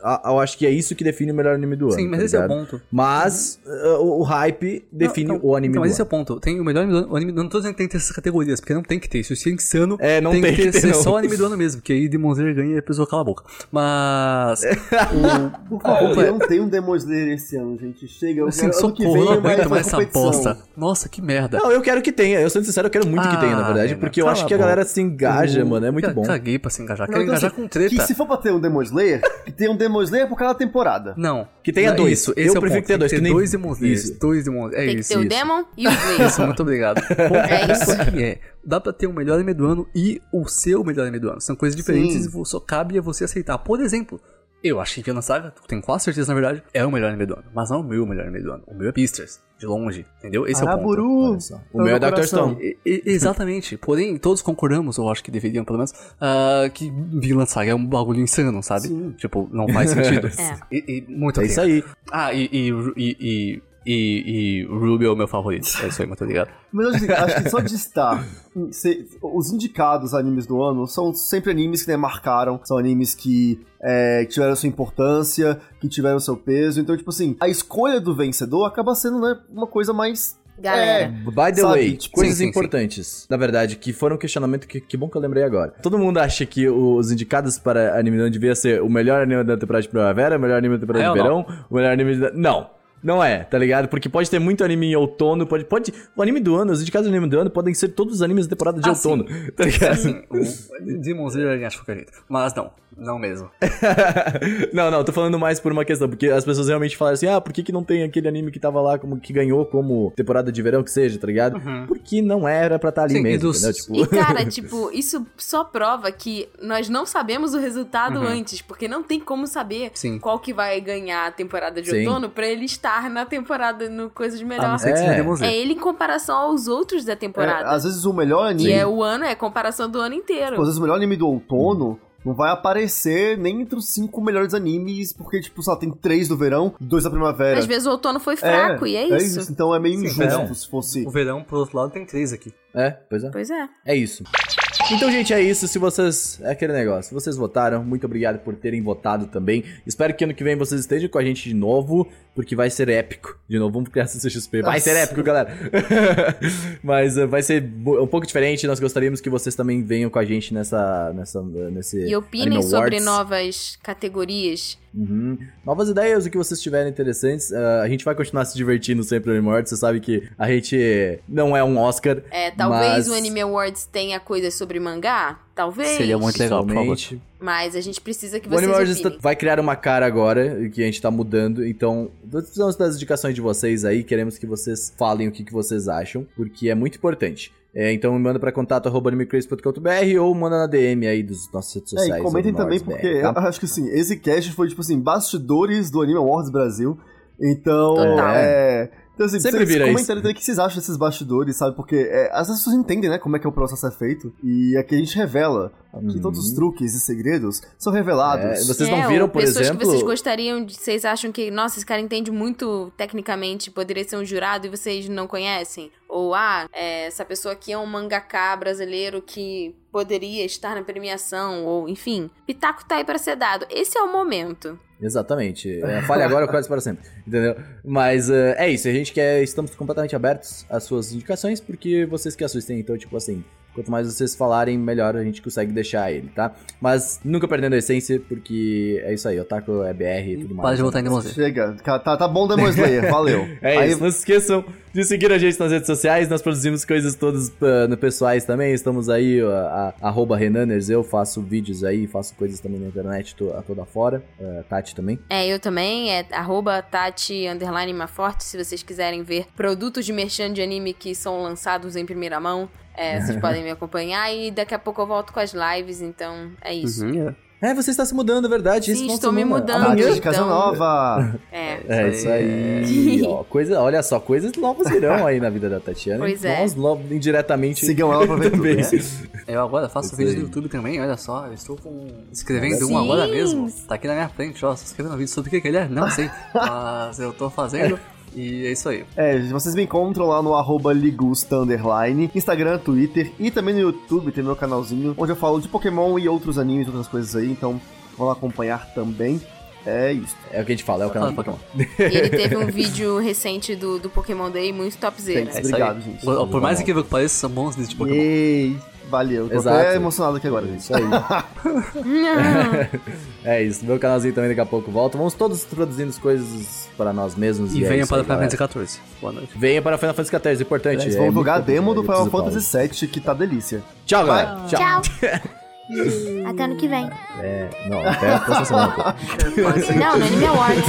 a- eu acho que é isso que define o melhor anime do ano. Sim, mas tá esse é o ligado? ponto. Mas ah, o, o hype define Não, não, o anime então, do mas esse é ano. o ponto. Tem o melhor anime do ano. Não tô dizendo que tem que ter essas categorias, porque não tem que ter. Isso é insano. É, não tem, tem que que ter, ter, ser não. só o anime do ano mesmo, porque aí Demon Slayer ganha e a pessoa cala a boca. Mas. o, Por favor, o- eu não tenho um Demon Slayer esse ano, gente. Chega, eu Assim, quero, ano que socorro, vem eu não mais aguento mais essa bosta. Nossa, que merda. Não, eu quero que tenha. Eu sendo sincero, eu quero muito que Ah, tenha, na verdade, porque eu acho que a galera se engaja, mano. É muito bom. Caguei pra se engajar. Não, Quero então, engajar assim, com treta. Que se for pra ter um Demon Slayer, que tenha um Demon Slayer por cada temporada. Não. Que tenha Não, dois. Isso, Eu é prefiro ponto. que tenha dois, Tem que nem- dois Demon. Dois Demon É Tem isso. que ter o. Demon e o Slayer. Isso, muito obrigado. Ponto É isso. que é, dá pra ter o melhor anime do ano e o seu melhor anime do ano. São coisas diferentes Sim. e só cabe a você aceitar. Por exemplo, eu acho que Vinland Saga, tenho quase certeza na verdade, é o melhor anime do ano. Mas não é o meu melhor anime do ano. O meu é Beasters, de longe. Entendeu? Esse é o ponto. Araburu! Olha só. O meu é Dr. Stone. Exatamente. Porém, todos concordamos, ou acho que deveriam pelo menos, ah, que Vinland Saga é um bagulho insano, sabe? Sim. Tipo, não faz sentido. É. E, e muito É bem. isso aí. Ah, e, e, e, e, e, Ruby é o meu favorito. É isso aí, muito obrigado. Mas assim, acho que só de estar. os indicados animes do ano são sempre animes que né, marcaram, são animes que é, tiveram sua importância, que tiveram seu peso. Então, tipo assim, a escolha do vencedor acaba sendo né, uma coisa mais. Galera. By the Sabe, way, tipo, coisas sim, sim, importantes, na verdade, que foram um questionamento que, que bom que eu lembrei agora. Todo mundo acha que os indicados para anime ano devia ser o melhor anime da temporada de primavera, o melhor anime da temporada É de verão, o melhor anime da... Não. Não é, tá ligado? Porque pode ter muito anime em outono, pode, pode... O anime do ano, os indicados do anime do ano podem ser todos os animes da temporada de Ah, outono, tá ligado? Sim, o Demon Slayer acho que qualquer jeito. Mas não, não mesmo. não, não, tô falando mais por uma questão, porque as pessoas realmente falaram assim, ah, por que, que não tem aquele anime que tava lá, como que ganhou como temporada de verão que seja, tá ligado? Porque não era pra estar ali Sim, mesmo, dos- entendeu? Tipo... E, cara, tipo, isso só prova que nós não sabemos o resultado antes, porque não tem como saber Sim. qual que vai ganhar a temporada de Sim. outono pra ele estar na temporada no Coisa de Melhor. que É. É ele em comparação aos outros da é, temporada. às vezes o melhor anime. E é o ano, é comparação do ano inteiro. Às vezes o melhor anime do outono. Não vai aparecer nem entre os cinco melhores animes, porque, tipo, só tem três do verão, dois da primavera. Às vezes o outono foi fraco, e é isso. Então é meio Sim, injusto verão. se fosse. O verão, por outro lado, tem três aqui. É, pois é. Pois é. É isso. Então, gente, é isso. Se vocês. É aquele negócio. Se vocês votaram, muito obrigado por terem votado também. Espero que ano que vem vocês estejam com a gente de novo, porque vai ser épico. De novo, vamos criar CCXP. Vai ser épico, galera. Mas eh, vai ser um pouco diferente. Nós gostaríamos que vocês também venham com a gente nessa. nessa nesse E opinem sobre novas categorias. Uhum. Novas ideias, o que vocês tiverem interessantes. Ah, a gente vai continuar se divertindo sempre no Anime Awards. Você sabe que a gente não é um Oscar. É, talvez mas- o Anime Awards tenha coisas sobre mangá. Talvez. Seria muito legal, por favor. Mas a gente precisa que O vocês Anime Awards opinem. está- vai criar uma cara agora, que a gente tá mudando, então nós precisamos das indicações de vocês aí, queremos que vocês falem o que, que vocês acham, porque é muito importante. É, então manda pra contato ou manda na DM aí dos nossos redes É, sociais. e comentem também, porque BR, tá? eu acho que assim, esse cast foi, tipo assim, bastidores do Anime Awards Brasil. Então, Total. é. Então, assim, Sempre vocês vira isso. comentarem também o que vocês acham desses bastidores, sabe? Porque é, as pessoas entendem, né, como é que o processo é feito. E aqui a gente revela que Uhum. todos os truques e segredos são revelados. É, vocês É, não viram, por pessoas exemplo... que vocês gostariam de. Vocês acham que, nossa, esse cara entende muito tecnicamente, poderia ser um jurado e vocês não conhecem? Ou, ah, é, essa pessoa aqui é um mangaká brasileiro que poderia estar na premiação, ou enfim. Pitaco tá aí pra ser dado. Esse é o momento. Exatamente. É, fale agora ou quase para sempre. Entendeu? Mas eh, é isso. A gente quer. Estamos completamente abertos às suas indicações, porque vocês que assistem. Então, tipo assim, quanto mais vocês falarem, melhor a gente consegue deixar ele, tá? Mas nunca perdendo a essência, porque é isso aí. Otaku é BR e tudo mais. Para de né? votar em Demon Slayer. Chega, tá, tá bom Demon Slayer, valeu. É Aí, isso. Não se esqueçam de seguir a gente nas redes sociais. Nós produzimos coisas todas uh, no pessoais também. Estamos aí, uh, a, arroba Renaners. Eu faço vídeos aí, faço coisas também na internet to, a toda fora. Uh, Tati também. É, eu também. É arroba Tati underline Maforte. Se vocês quiserem ver produtos de merchan de anime que são lançados em primeira mão. É, vocês podem me acompanhar e daqui a pouco eu volto com as lives, então é isso. Uhum, é. É, você está se mudando, é verdade. Sim, estou me semana. mudando. Ah, de casa então- nova! É. É, isso aí. Ó, coisa, olha só, coisas novas virão aí na vida da Tatiana. Pois é. Nós, indiretamente, Sigam ela pra ver tudo, também. né? Eu agora faço vídeo no YouTube também, olha só, eu estou com... escrevendo Sim. um agora mesmo. Tá aqui na minha frente, ó, estou escrevendo um vídeo sobre o que que ele é, não sei. Mas eu tô fazendo e é isso aí. É, vocês me encontram lá no arroba ligusta, underline, Instagram, Twitter e também no YouTube tem meu canalzinho, onde eu falo de Pokémon e outros animes, outras coisas aí, então vão lá acompanhar também. É isso. É o que a gente fala, é o canal do Pokémon. E ele teve um vídeo recente do, do Pokémon Day muito topzera. Thanks. É Obrigado, gente. Por, por mais incrível que pareça, são bons vídeos de Pokémon. Yay! Valeu, tô Exato. até emocionado aqui agora, gente. Isso aí. é isso. Meu canalzinho também daqui a pouco volta. Vamos todos produzindo as coisas para nós mesmos. E é venha isso para Final. Fantasy XIV. Boa noite. Venha para Final Fantasy XIV, importante. É muito divulgar a demo do Final falar Fantasy VII, que tá delícia. Tchau, galera. Tchau. Tchau. Até ano que vem. É, não, até a próxima semana. Não, no Anime Awards.